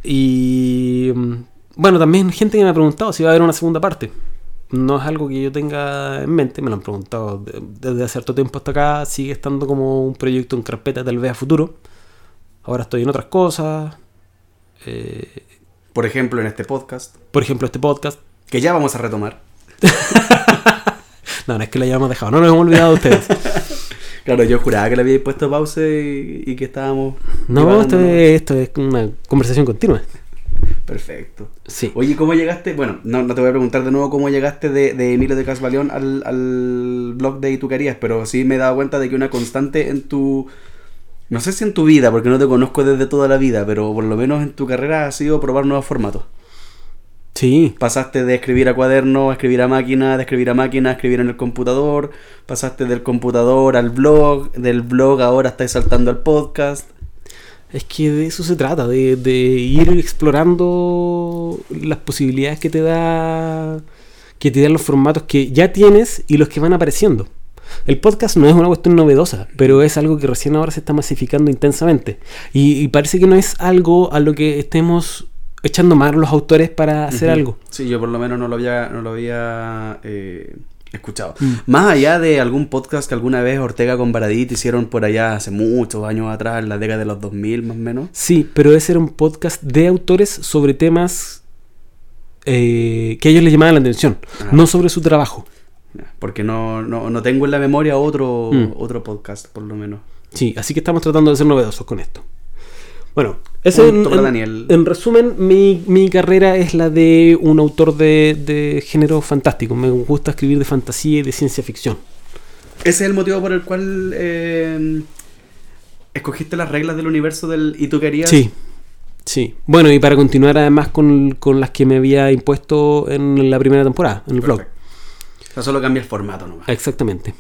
Y mm, bueno, también gente que me ha preguntado si va a haber una segunda parte. No es algo que yo tenga en mente, me lo han preguntado de- desde hace cierto tiempo hasta acá. Sigue estando como un proyecto en carpeta, tal vez a futuro. Ahora estoy en otras cosas. Eh, Por ejemplo, en este podcast, por ejemplo, este podcast. que ya vamos a retomar. <laughs> No, no es que lo hayamos dejado, no nos hemos olvidado de ustedes. <laughs> Claro, yo juraba que le había puesto pausa y, y que estábamos. No, esto es, esto es una conversación continua. Perfecto. Sí. Oye, ¿cómo llegaste? Bueno, no, no te voy a preguntar de nuevo cómo llegaste de, de Emilio de Casbaleón al, al blog de querías, pero sí me he dado cuenta de que una constante en tu. No sé si en tu vida, porque no te conozco desde toda la vida, pero por lo menos en tu carrera ha sido probar nuevos formatos. Sí. Pasaste de escribir a cuaderno a escribir a máquina, de escribir a máquina a escribir en el computador, pasaste del computador al blog, del blog ahora estás saltando al podcast. Es que de eso se trata, de, de ir explorando las posibilidades que te da que te dan los formatos que ya tienes y los que van apareciendo. El podcast no es una cuestión novedosa, pero es algo que recién ahora se está masificando intensamente. Y, y parece que no es algo a lo que estemos echando más los autores para hacer algo. Sí, yo por lo menos no lo había, no lo había eh, escuchado. Mm. Más allá de algún podcast que alguna vez Ortega con Baradit hicieron por allá hace muchos años atrás, en la década de los 2000 más o menos. Sí, pero ese era un podcast de autores sobre temas eh, que a ellos les llamaban la atención, Ah. no sobre su trabajo. Porque no, no, no tengo en la memoria otro, Mm. otro podcast, por lo menos. Sí, así que estamos tratando de ser novedosos con esto. Bueno, ese en, resumen, mi, mi carrera es la de un autor de, de género fantástico. Me gusta escribir de fantasía y de ciencia ficción. Ese es el motivo por el cual eh, escogiste las reglas del universo del y tú querías. Sí, sí. Bueno, y para continuar además con, con las que me había impuesto en la primera temporada, en el blog. O sea, solo cambia el formato nomás. Exactamente.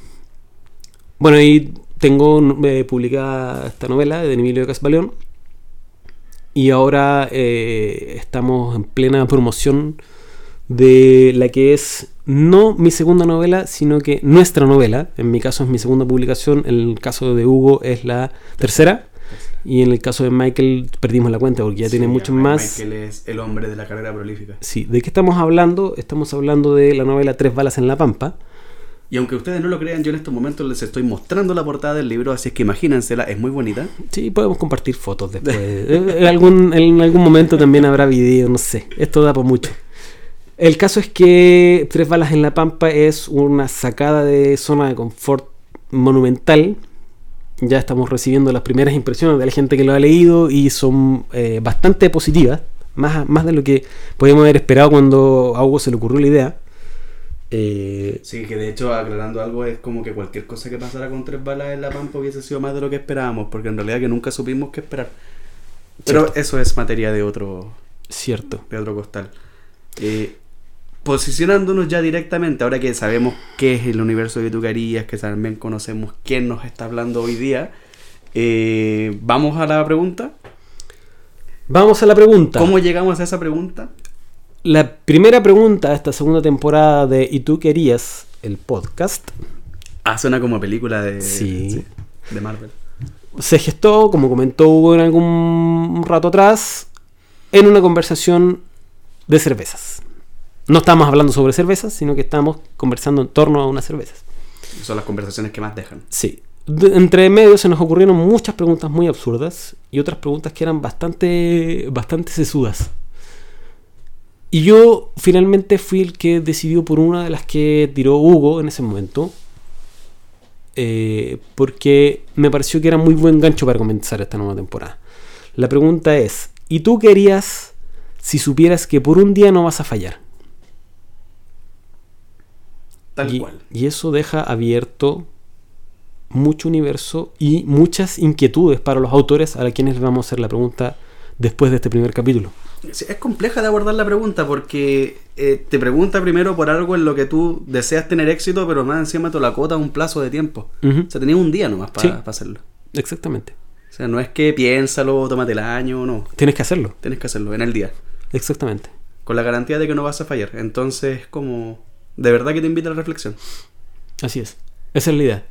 Bueno, y tengo eh, publicada esta novela de Emilio Casbaleón. Y ahora eh, estamos en plena promoción de la que es no mi segunda novela, sino que nuestra novela. En mi caso es mi segunda publicación, en el caso de Hugo es la tercera. Y en el caso de Michael perdimos la cuenta porque ya Sí, tiene mucho Ma- más. Michael es el hombre de la carrera prolífica. Sí, ¿de qué estamos hablando? Estamos hablando de la novela Tres balas en la pampa. Y aunque ustedes no lo crean, yo en estos momentos les estoy mostrando la portada del libro, así es que imagínensela, es muy bonita. Sí, podemos compartir fotos después. <laughs> Eh, en, algún, en algún momento también habrá video, no sé. Esto da por mucho. El caso es que Tres Balas en la Pampa es una sacada de zona de confort monumental. Ya estamos recibiendo las primeras impresiones de la gente que lo ha leído y son eh, bastante positivas. Más, más de lo que podíamos haber esperado cuando a Hugo se le ocurrió la idea. Eh, Sí, que de hecho, aclarando algo, es como que cualquier cosa que pasara con tres balas en la pampa hubiese sido más de lo que esperábamos, porque en realidad que nunca supimos qué esperar. Pero Cierto. eso es materia de otro, cierto. de otro costal. Eh, posicionándonos ya directamente, ahora que sabemos qué es el universo de Tucarías, que también conocemos quién nos está hablando hoy día, eh, vamos a la pregunta. Vamos a la pregunta. ¿Cómo llegamos a esa pregunta? La primera pregunta de esta segunda temporada de ¿Y tú querías el podcast? Ah, suena como película de, Sí. de Marvel. Se gestó, como comentó Hugo en algún rato atrás, en una conversación de cervezas. No estamos hablando sobre cervezas, sino que estamos conversando en torno a unas cervezas. Son las conversaciones que más dejan. Sí. De- entre medio se nos ocurrieron muchas preguntas muy absurdas y otras preguntas que eran bastante, bastante sesudas. Y yo finalmente fui el que decidió por una de las que tiró Hugo en ese momento. eh, porque me pareció que era muy buen gancho para comenzar esta nueva temporada. La pregunta es, ¿y tú querías si supieras que por un día no vas a fallar? Tal y, cual. y eso deja abierto mucho universo y muchas inquietudes para los autores a quienes les vamos a hacer la pregunta después de este primer capítulo. Es compleja de abordar la pregunta porque eh, te pregunta primero por algo en lo que tú deseas tener éxito, pero más encima te lo acota a un plazo de tiempo. O sea, tenías un día nomás para Sí. hacerlo. Exactamente. O sea, no es que piénsalo, tómate el año, no. Tienes que hacerlo. Tienes que hacerlo en el día. Exactamente. Con la garantía de que no vas a fallar. Entonces, como. De verdad que te invita a la reflexión. Así es. Esa es la idea.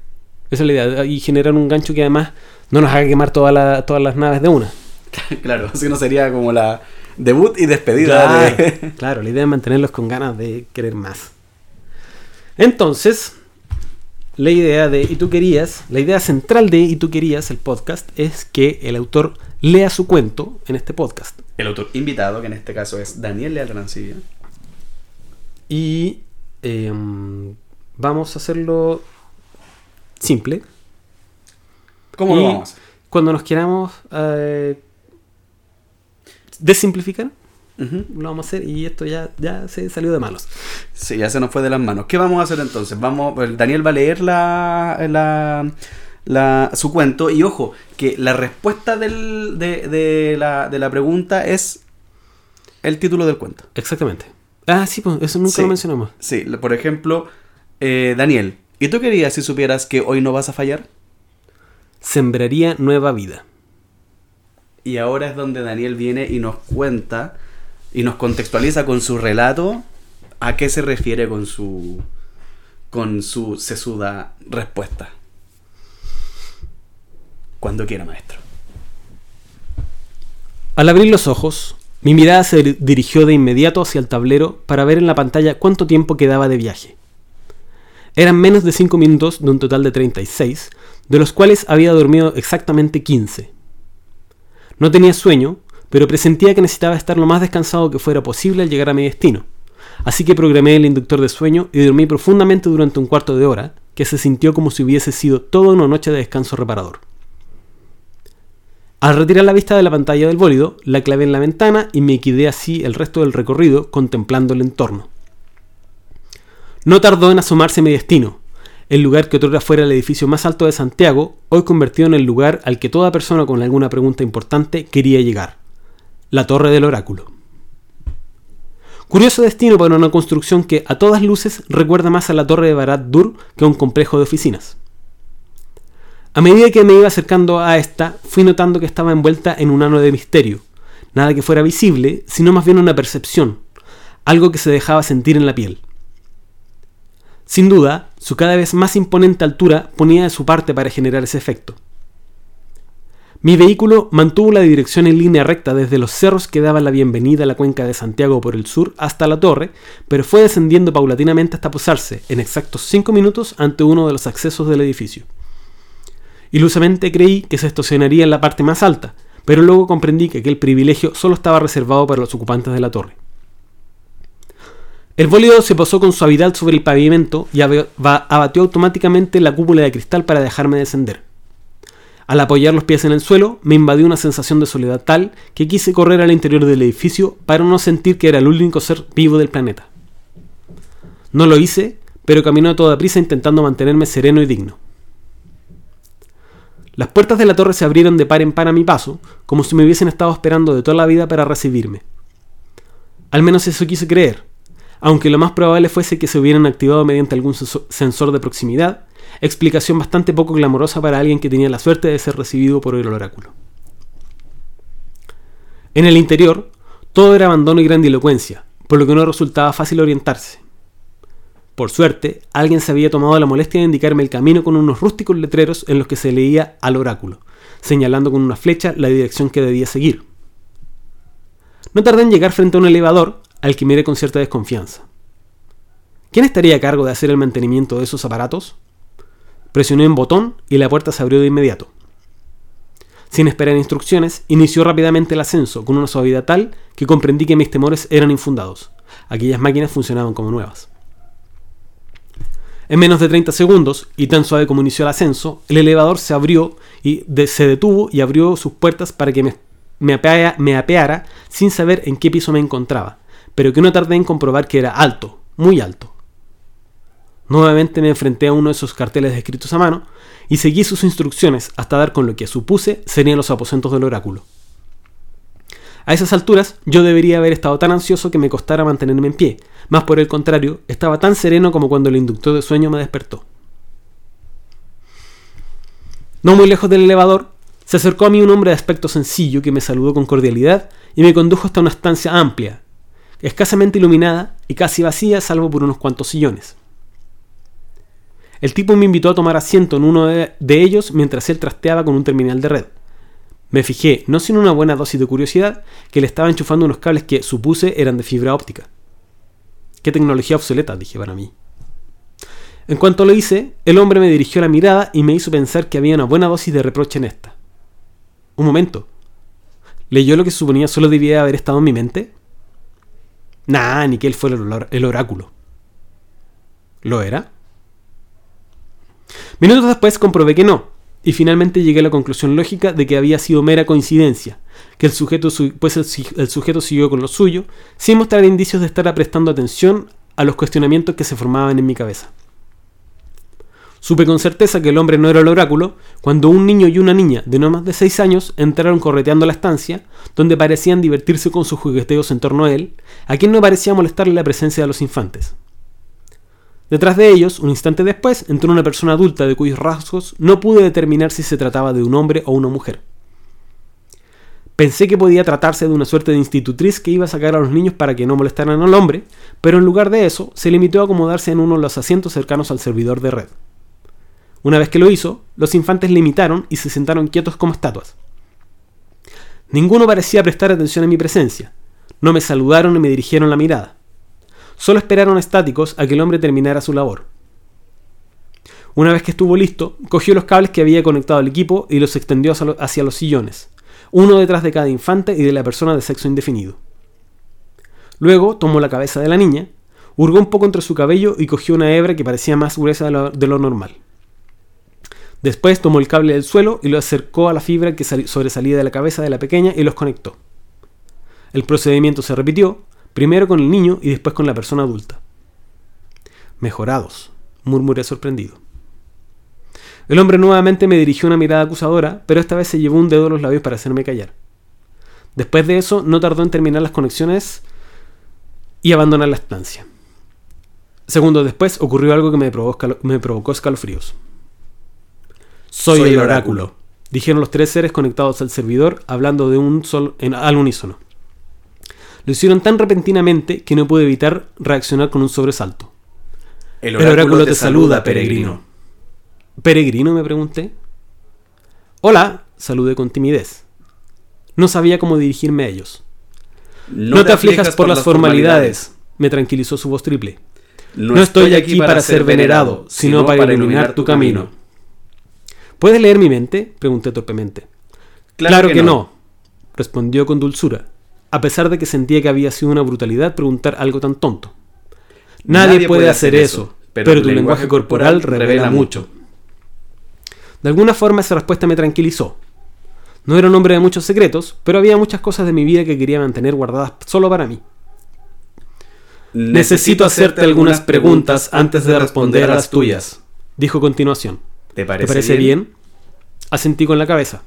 Esa es la idea. Y generar un gancho que además no nos haga quemar toda la- todas las naves de una. <laughs> claro, así no sería como la debut y despedida. Claro, de- <laughs> claro, la idea es mantenerlos con ganas de querer más. Entonces, la idea de Y tú querías, la idea central de Y tú querías, el podcast, es que el autor lea su cuento en este podcast. El autor invitado, que en este caso es Daniel Leal. Y em, vamos a hacerlo simple. ¿Cómo Y lo vamos? Cuando nos queramos eh, desimplificar, lo vamos a hacer y esto ya, ya se salió de manos. Sí, ya se nos fue de las manos. ¿Qué vamos a hacer entonces? Vamos, el Daniel va a leer la, la, la- su cuento y ojo, que la respuesta del- de, de la, de la pregunta es el título del cuento. Exactamente. Ah, sí, pues eso nunca Sí. lo mencionamos. Sí, por ejemplo, eh, Daniel, ¿y tú querías si supieras que hoy no vas a fallar? Sembraría nueva vida. Y ahora es donde Daniel viene y nos cuenta y nos contextualiza con su relato a qué se refiere con su con su sesuda respuesta. Cuando quiera, maestro. Al abrir los ojos, mi mirada se dir- dirigió de inmediato hacia el tablero para ver en la pantalla cuánto tiempo quedaba de viaje. Eran menos de 5 minutos de un total de 36, de los cuales había dormido exactamente 15. No tenía sueño, pero presentía que necesitaba estar lo más descansado que fuera posible al llegar a mi destino. Así que programé el inductor de sueño y dormí profundamente durante un cuarto de hora, que se sintió como si hubiese sido toda una noche de descanso reparador. Al retirar la vista de la pantalla del bólido, la clavé en la ventana y me quedé así el resto del recorrido contemplando el entorno. No tardó en asomarse mi destino, el lugar que otrora fuera el edificio más alto de Santiago, hoy convertido en el lugar al que toda persona con alguna pregunta importante quería llegar, la Torre del Oráculo. Curioso destino para una construcción que a todas luces recuerda más a la Torre de Barat Dur que a un complejo de oficinas. A medida que me iba acercando a esta, fui notando que estaba envuelta en un ano de misterio, nada que fuera visible, sino más bien una percepción, algo que se dejaba sentir en la piel. Sin duda, su cada vez más imponente altura ponía de su parte para generar ese efecto. Mi vehículo mantuvo la dirección en línea recta desde los cerros que daban la bienvenida a la cuenca de Santiago por el sur hasta la torre, pero fue descendiendo paulatinamente hasta posarse en exactos cinco minutos ante uno de los accesos del edificio. Ilusamente creí que se estacionaría en la parte más alta, pero luego comprendí que aquel privilegio solo estaba reservado para los ocupantes de la torre. El bólido se posó con suavidad sobre el pavimento y abatió automáticamente la cúpula de cristal para dejarme descender. Al apoyar los pies en el suelo, me invadió una sensación de soledad tal que quise correr al interior del edificio para no sentir que era el único ser vivo del planeta. No lo hice, pero caminó a toda prisa intentando mantenerme sereno y digno. Las puertas de la torre se abrieron de par en par a mi paso, como si me hubiesen estado esperando de toda la vida para recibirme. Al menos eso quise creer, aunque lo más probable fuese que se hubieran activado mediante algún sensor de proximidad, explicación bastante poco glamorosa para alguien que tenía la suerte de ser recibido por el oráculo. En el interior, todo era abandono y grandilocuencia, por lo que no resultaba fácil orientarse. Por suerte, alguien se había tomado la molestia de indicarme el camino con unos rústicos letreros en los que se leía al oráculo, señalando con una flecha la dirección que debía seguir. No tardé en llegar frente a un elevador al que miré con cierta desconfianza. ¿Quién estaría a cargo de hacer el mantenimiento de esos aparatos? Presioné un botón y la puerta se abrió de inmediato. Sin esperar instrucciones, inició rápidamente el ascenso con una suavidad tal que comprendí que mis temores eran infundados. Aquellas máquinas funcionaban como nuevas. En menos de 30 segundos, y tan suave como inició el ascenso, el elevador se abrió y se detuvo y abrió sus puertas para que me apeara sin saber en qué piso me encontraba, pero que no tardé en comprobar que era alto, muy alto. Nuevamente me enfrenté a uno de esos carteles escritos a mano y seguí sus instrucciones hasta dar con lo que supuse serían los aposentos del oráculo. A esas alturas yo debería haber estado tan ansioso que me costara mantenerme en pie, más por el contrario, estaba tan sereno como cuando el inductor de sueño me despertó. No muy lejos del elevador, se acercó a mí un hombre de aspecto sencillo que me saludó con cordialidad y me condujo hasta una estancia amplia, escasamente iluminada y casi vacía salvo por unos cuantos sillones. El tipo me invitó a tomar asiento en uno de, ellos mientras él trasteaba con un terminal de red. Me fijé, no sin una buena dosis de curiosidad, que le estaba enchufando unos cables que supuse eran de fibra óptica. Qué tecnología obsoleta, dije para mí. En cuanto lo hice, el hombre me dirigió la mirada y me hizo pensar que había una buena dosis de reproche en esta. Un momento. ¿Leyó lo que suponía solo debía haber estado en mi mente? Nah, ni que él fuera el oráculo. ¿Lo era? Minutos después comprobé que no, y finalmente llegué a la conclusión lógica de que había sido mera coincidencia, que el sujeto, pues el, sujeto siguió con lo suyo, sin mostrar indicios de estar prestando atención a los cuestionamientos que se formaban en mi cabeza. Supe con certeza que el hombre no era el oráculo cuando un niño y una niña de no más de seis años entraron correteando la estancia, donde parecían divertirse con sus jugueteos en torno a él, a quien no parecía molestarle la presencia de los infantes. Detrás de ellos, un instante después, entró una persona adulta de cuyos rasgos no pude determinar si se trataba de un hombre o una mujer. Pensé que podía tratarse de una suerte de institutriz que iba a sacar a los niños para que no molestaran al hombre, pero en lugar de eso, se limitó a acomodarse en uno de los asientos cercanos al servidor de red. Una vez que lo hizo, los infantes le imitaron y se sentaron quietos como estatuas. Ninguno parecía prestar atención a mi presencia. No me saludaron ni me dirigieron la mirada. Solo esperaron estáticos a que el hombre terminara su labor. Una vez que estuvo listo, cogió los cables que había conectado al equipo y los extendió hacia los sillones, uno detrás de cada infante y de la persona de sexo indefinido. Luego tomó la cabeza de la niña, hurgó un poco entre su cabello y cogió una hebra que parecía más gruesa de lo, normal. Después tomó el cable del suelo y lo acercó a la fibra que sobresalía de la cabeza de la pequeña y los conectó. El procedimiento se repitió, primero con el niño y después con la persona adulta. Mejorados, murmuré sorprendido. El hombre nuevamente me dirigió una mirada acusadora, pero esta vez se llevó un dedo a los labios para hacerme callar. Después de eso, no tardó en terminar las conexiones y abandonar la estancia. Segundos después ocurrió algo que me provocó escalofríos. Soy, Soy el el oráculo, oráculo. dijeron los tres seres conectados al servidor, hablando de un sol en, al unísono. Lo hicieron tan repentinamente que no pude evitar reaccionar con un sobresalto. El El oráculo te saluda, peregrino. ¿Peregrino? me pregunté. Hola, saludé con timidez. No sabía cómo dirigirme a ellos. No, te aflijas por las formalidades, me tranquilizó su voz triple. No, estoy aquí para ser venerado, sino para iluminar tu camino. ¿Puedes leer mi mente? pregunté torpemente. Claro, que, no. respondió con dulzura, a pesar de que sentía que había sido una brutalidad preguntar algo tan tonto. Nadie, puede, hacer eso, pero, tu lenguaje corporal revela mucho. De alguna forma esa respuesta me tranquilizó. No era un hombre de muchos secretos, pero había muchas cosas de mi vida que quería mantener guardadas solo para mí. Necesito hacerte algunas preguntas antes de responder a las tuyas, dijo a continuación. ¿Te ¿Te parece, parece bien? Asentí con la cabeza.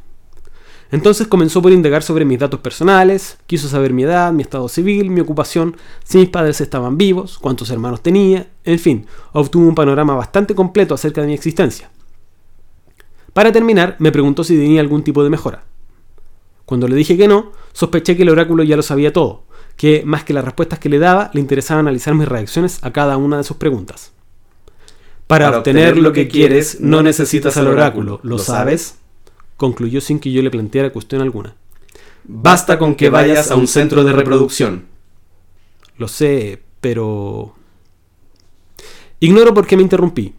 Entonces comenzó por indagar sobre mis datos personales, quiso saber mi edad, mi estado civil, mi ocupación, si mis padres estaban vivos, cuántos hermanos tenía, en fin, obtuvo un panorama bastante completo acerca de mi existencia. Para terminar, me preguntó si tenía algún tipo de mejora. Cuando le dije que no, sospeché que el oráculo ya lo sabía todo, que más que las respuestas que le daba, le interesaba analizar mis reacciones a cada una de sus preguntas. Para, Para obtener lo que quieres, no necesitas al oráculo, ¿lo sabes? Concluyó sin que yo le planteara cuestión alguna. Basta con que vayas a un centro de reproducción. Lo sé, pero... Ignoro por qué me interrumpí.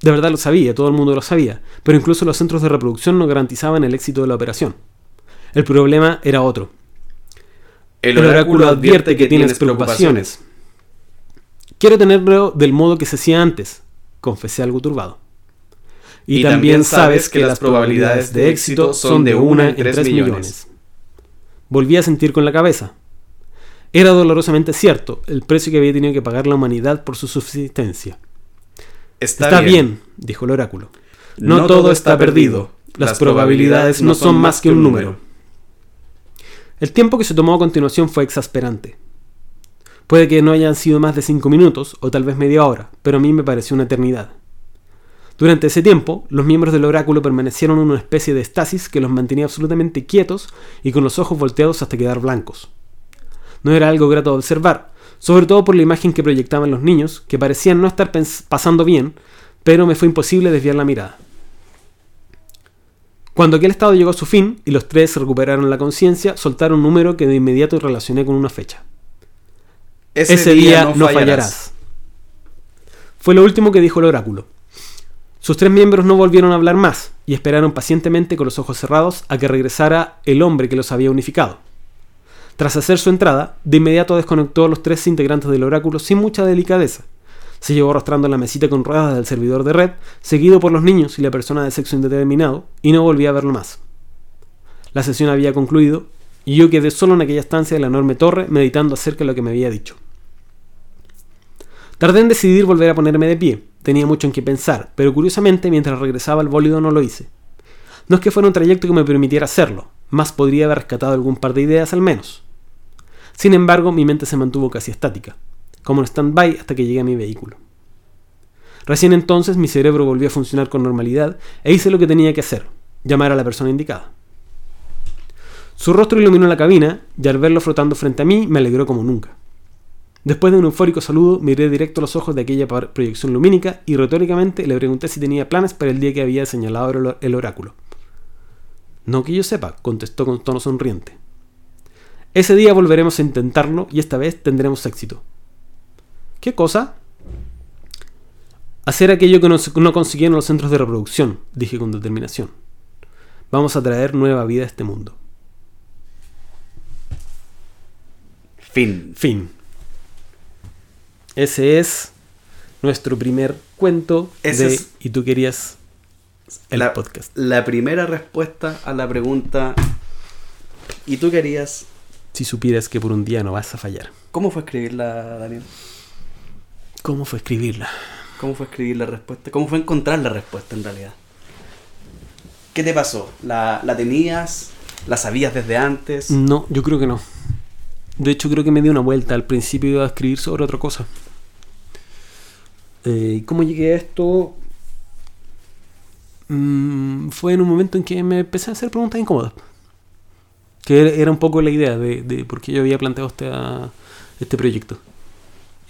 De verdad lo sabía, todo el mundo lo sabía, pero incluso los centros de reproducción no garantizaban el éxito de la operación. El problema era otro. El oráculo advierte que tienes preocupaciones. Quiero tenerlo del modo que se hacía antes, confesé algo turbado. Y también sabes que las probabilidades de éxito son de una en tres millones. Volví a sentir con la cabeza. Era dolorosamente cierto el precio que había tenido que pagar la humanidad por su subsistencia. Está, bien. dijo el oráculo. No, todo está perdido. Las probabilidades no son más que un número. El tiempo que se tomó a continuación fue exasperante. Puede que no hayan sido más de cinco minutos o tal vez media hora, pero a mí me pareció una eternidad. Durante ese tiempo, los miembros del oráculo permanecieron en una especie de estasis que los mantenía absolutamente quietos y con los ojos volteados hasta quedar blancos. No era algo grato de observar, sobre todo por la imagen que proyectaban los niños, que parecían no estar pasando bien, pero me fue imposible desviar la mirada. Cuando aquel estado llegó a su fin y los tres recuperaron la conciencia, soltaron un número que de inmediato relacioné con una fecha. Ese, día, no fallarás. Fue lo último que dijo el oráculo. Sus tres miembros no volvieron a hablar más y esperaron pacientemente con los ojos cerrados a que regresara el hombre que los había unificado. Tras hacer su entrada, de inmediato desconectó a los tres integrantes del oráculo sin mucha delicadeza. Se llevó arrastrando la mesita con ruedas del servidor de red, seguido por los niños y la persona de sexo indeterminado, y no volví a verlo más. La sesión había concluido, y yo quedé solo en aquella estancia de la enorme torre meditando acerca de lo que me había dicho. Tardé en decidir volver a ponerme de pie, tenía mucho en qué pensar, pero curiosamente mientras regresaba al bólido no lo hice. No es que fuera un trayecto que me permitiera hacerlo, más podría haber rescatado algún par de ideas al menos. Sin embargo, mi mente se mantuvo casi estática, como en stand-by hasta que llegué a mi vehículo. Recién entonces mi cerebro volvió a funcionar con normalidad e hice lo que tenía que hacer, llamar a la persona indicada. Su rostro iluminó la cabina y al verlo flotando frente a mí me alegró como nunca. Después de un eufórico saludo, miré directo a los ojos de aquella proyección lumínica y retóricamente le pregunté si tenía planes para el día que había señalado el or- el oráculo. No que yo sepa, contestó con tono sonriente. Ese día volveremos a intentarlo y esta vez tendremos éxito. ¿Qué cosa? Hacer aquello que no, no consiguieron los centros de reproducción, dije con determinación. Vamos a traer nueva vida a este mundo. Fin. Fin. Ese es nuestro primer cuento Ese de es- Y tú querías el la, podcast. La primera respuesta a la pregunta, ¿y tú querías? Si supieras que por un día no vas a fallar. ¿Cómo fue escribirla, Daniel? ¿Cómo fue escribirla? ¿Cómo fue escribir la respuesta? ¿Cómo fue encontrar la respuesta en realidad? ¿Qué te pasó? ¿La, la tenías? ¿La sabías desde antes? No, yo creo que no. De hecho, creo que me di una vuelta. Al principio iba a escribir sobre otra cosa. Eh, ¿Cómo llegué a esto? Mm, fue en un momento en que me empecé a hacer preguntas incómodas. Que era- un poco la idea de, por qué yo había planteado este, ah, este proyecto.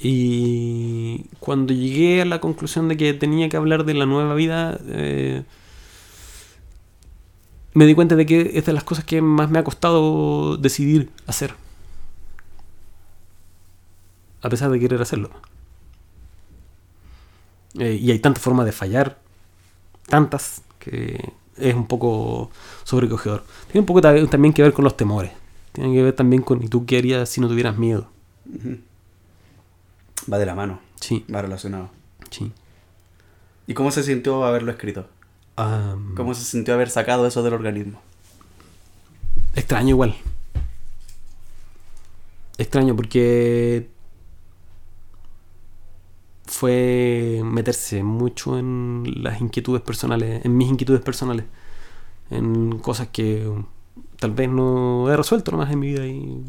Y cuando llegué a la conclusión de que tenía que hablar de la nueva vida, eh, me di cuenta de que es de las cosas que más me ha costado decidir hacer. A pesar de querer hacerlo. Eh, y hay tantas formas de fallar, tantas, que es un poco sobrecogedor. Tiene un poco ta- también que ver con los temores. Tiene que ver también con ¿y tú qué harías si no tuvieras miedo? Va de la mano, Sí, va relacionado. sí. ¿Y cómo se sintió haberlo escrito? ¿Cómo se sintió haber sacado eso del organismo? Extraño igual. Extraño porque fue meterse mucho en las inquietudes personales, en mis inquietudes personales, en cosas que tal vez no he resuelto nomás en mi vida y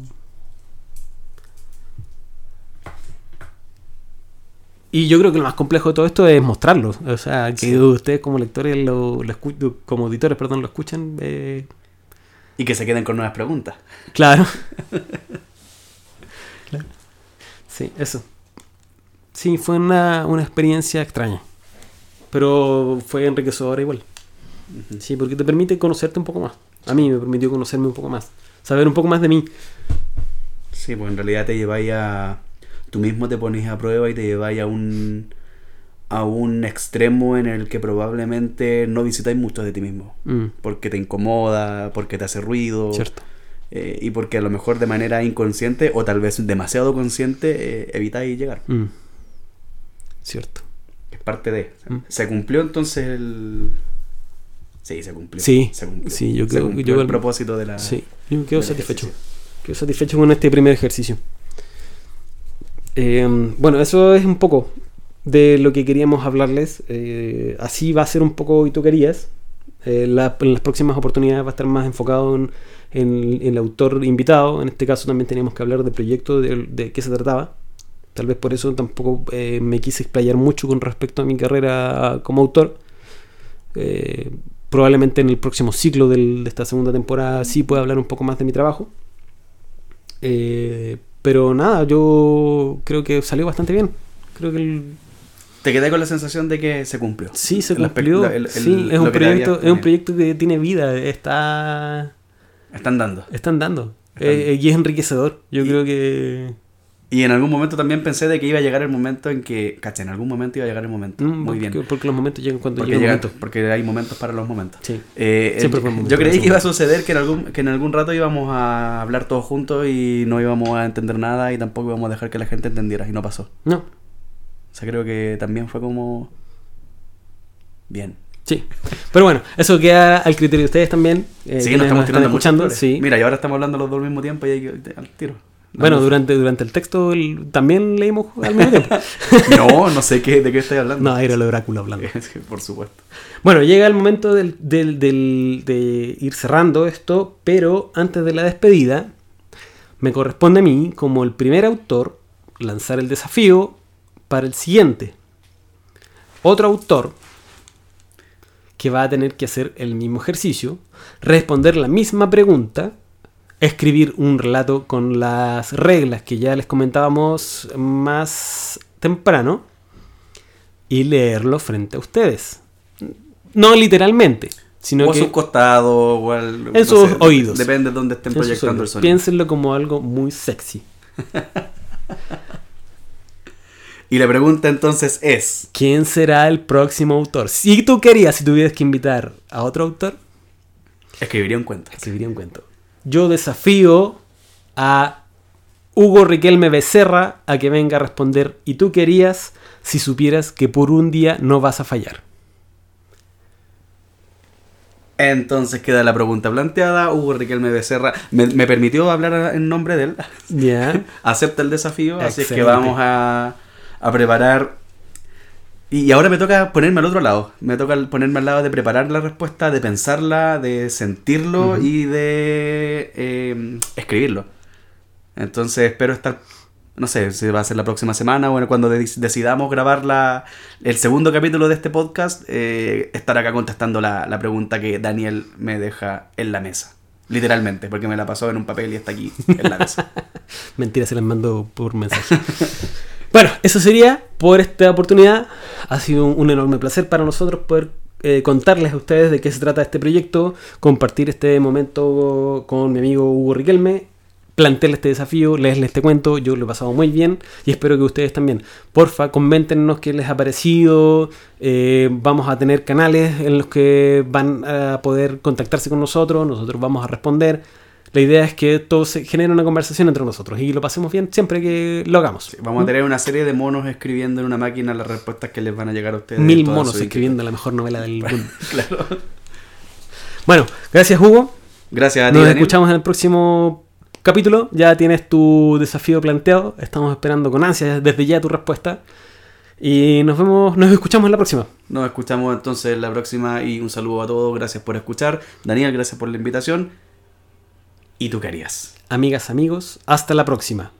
Y yo creo que lo más complejo de todo esto es mostrarlo. O sea, que Sí. ustedes como lectores, lo, como auditores, perdón, lo escuchan. eh, Y que se queden con nuevas preguntas. Claro. Claro. <laughs> Sí, eso. Sí, fue una, una experiencia extraña. Pero fue enriquecedora igual. Sí, porque te permite conocerte un poco más. A mí me permitió conocerme un poco más. Saber un poco más de mí. Sí, pues en realidad te lleváis a... Tú mismo te pones a prueba y te lleváis a un... a un extremo en el que probablemente no visitáis mucho de ti mismo. Mm, Porque te incomoda, porque te hace ruido. cierto. eh, y porque a lo mejor de manera inconsciente o tal vez demasiado consciente eh, evitáis llegar. Mm. Cierto. Es parte de... Mm. ¿Se cumplió entonces el...? Sí, se cumplió. Sí, se cumplió. sí, yo creo- cumplió yo- el propósito de la... Sí, yo quedo satisfecho. Quedo satisfecho con este primer ejercicio. Eh, bueno, eso es un poco de lo que queríamos hablarles. Eh, así va a ser un poco y tú querías. Eh, la- en las próximas oportunidades va a estar más enfocado en, en- en el autor invitado. En este caso también teníamos que hablar del proyecto, de, de qué se trataba. Tal vez por eso tampoco eh, me quise explayar mucho con respecto a mi carrera como autor. Eh, probablemente en el próximo ciclo del- de esta segunda temporada sí pueda hablar un poco más de mi trabajo. Eh, pero nada, yo creo que salió bastante bien. Creo que el- Te quedé con la sensación de que se cumplió. sí se cumplió. el- el- sí, es un, proyecto, es un proyecto que tiene vida, está Están dando. están dando. Están- Eh, y es enriquecedor. Yo Y- creo que... Y en algún momento también pensé de que iba a llegar el momento en que, cacha, en algún momento iba a llegar el momento. Mm, Muy porque, bien. porque los momentos llegan cuando Porque, llega el momento. porque hay momentos para los momentos. Sí. Eh, Siempre fue un momento yo creí que iba a suceder que en, algún, que en algún rato íbamos a hablar todos juntos y no íbamos a entender nada y tampoco íbamos a dejar que la gente entendiera y no pasó. No, O sea, creo que también fue como... Bien. sí. Pero bueno, eso queda al criterio de ustedes también. eh, sí, nos estamos tirando flores. Sí. Mira, y ahora estamos hablando los dos al mismo tiempo y hay que... Al tiro. Bueno, durante, durante el texto el- también leímos al mismo tiempo. <laughs> No, no sé qué, de qué estoy hablando. no, era el oráculo hablando. <laughs> Por supuesto. Bueno, llega el momento del- del- del- de ir cerrando esto, pero antes de la despedida, me corresponde a mí, como el primer autor, lanzar el desafío para el siguiente. Otro autor que va a tener que hacer el mismo ejercicio, responder la misma pregunta, escribir un relato con las reglas que ya les comentábamos más temprano y leerlo frente a ustedes. No literalmente, sino o a que sus costados, o al, En sus oídos. Depende de dónde estén en proyectando el sonido. piénsenlo como algo muy sexy. <laughs> Y la pregunta entonces es: ¿Quién será el próximo autor? Si tú querías, si tuvieras que invitar a otro autor, escribiría un cuento. escribiría un cuento. Yo desafío a Hugo Riquelme Becerra a que venga a responder. ¿Y tú querías si supieras que por un día no vas a fallar? Entonces queda la pregunta planteada. Hugo Riquelme Becerra me, me permitió hablar en nombre de él. <laughs> Acepta el desafío, así es que vamos a, a preparar. Y, ahora me toca ponerme al otro lado. Me toca ponerme al lado de preparar la respuesta, de pensarla, de sentirlo y de eh, escribirlo. Entonces espero estar, no sé si va a ser la próxima semana o bueno, cuando de- decidamos grabar la, el segundo capítulo de este podcast, eh, estar acá contestando la, la pregunta que Daniel me deja en la mesa. Literalmente, porque me la pasó en un papel y está aquí en la mesa. <laughs> Mentira, se las mando por mensaje. <laughs> bueno, eso sería por esta oportunidad. Ha sido un, enorme placer para nosotros poder eh, contarles a ustedes de qué se trata este proyecto, compartir este momento con mi amigo Hugo Riquelme, plantearle este desafío, leerle este cuento. Yo lo he pasado muy bien y espero que ustedes también. Porfa, coméntenos qué les ha parecido. Eh, vamos a tener canales en los que van a poder contactarse con nosotros. Nosotros vamos a responder. La idea es que todo se genere una conversación entre nosotros y lo pasemos bien siempre que lo hagamos. Sí, vamos a tener una serie de monos escribiendo en una máquina las respuestas que les van a llegar a ustedes. Mil monos escribiendo la mejor novela del <laughs> mundo. Claro. Bueno, gracias Hugo. Gracias a ti, Nos Daniel. escuchamos en el próximo capítulo. Ya tienes tu desafío planteado. Estamos esperando con ansias desde ya tu respuesta. Y nos vemos, nos escuchamos en la próxima. Nos escuchamos entonces en la próxima y un saludo a todos. Gracias por escuchar. Daniel, gracias por la invitación. ¿Y tú qué harías? Amigas, amigos, hasta la próxima.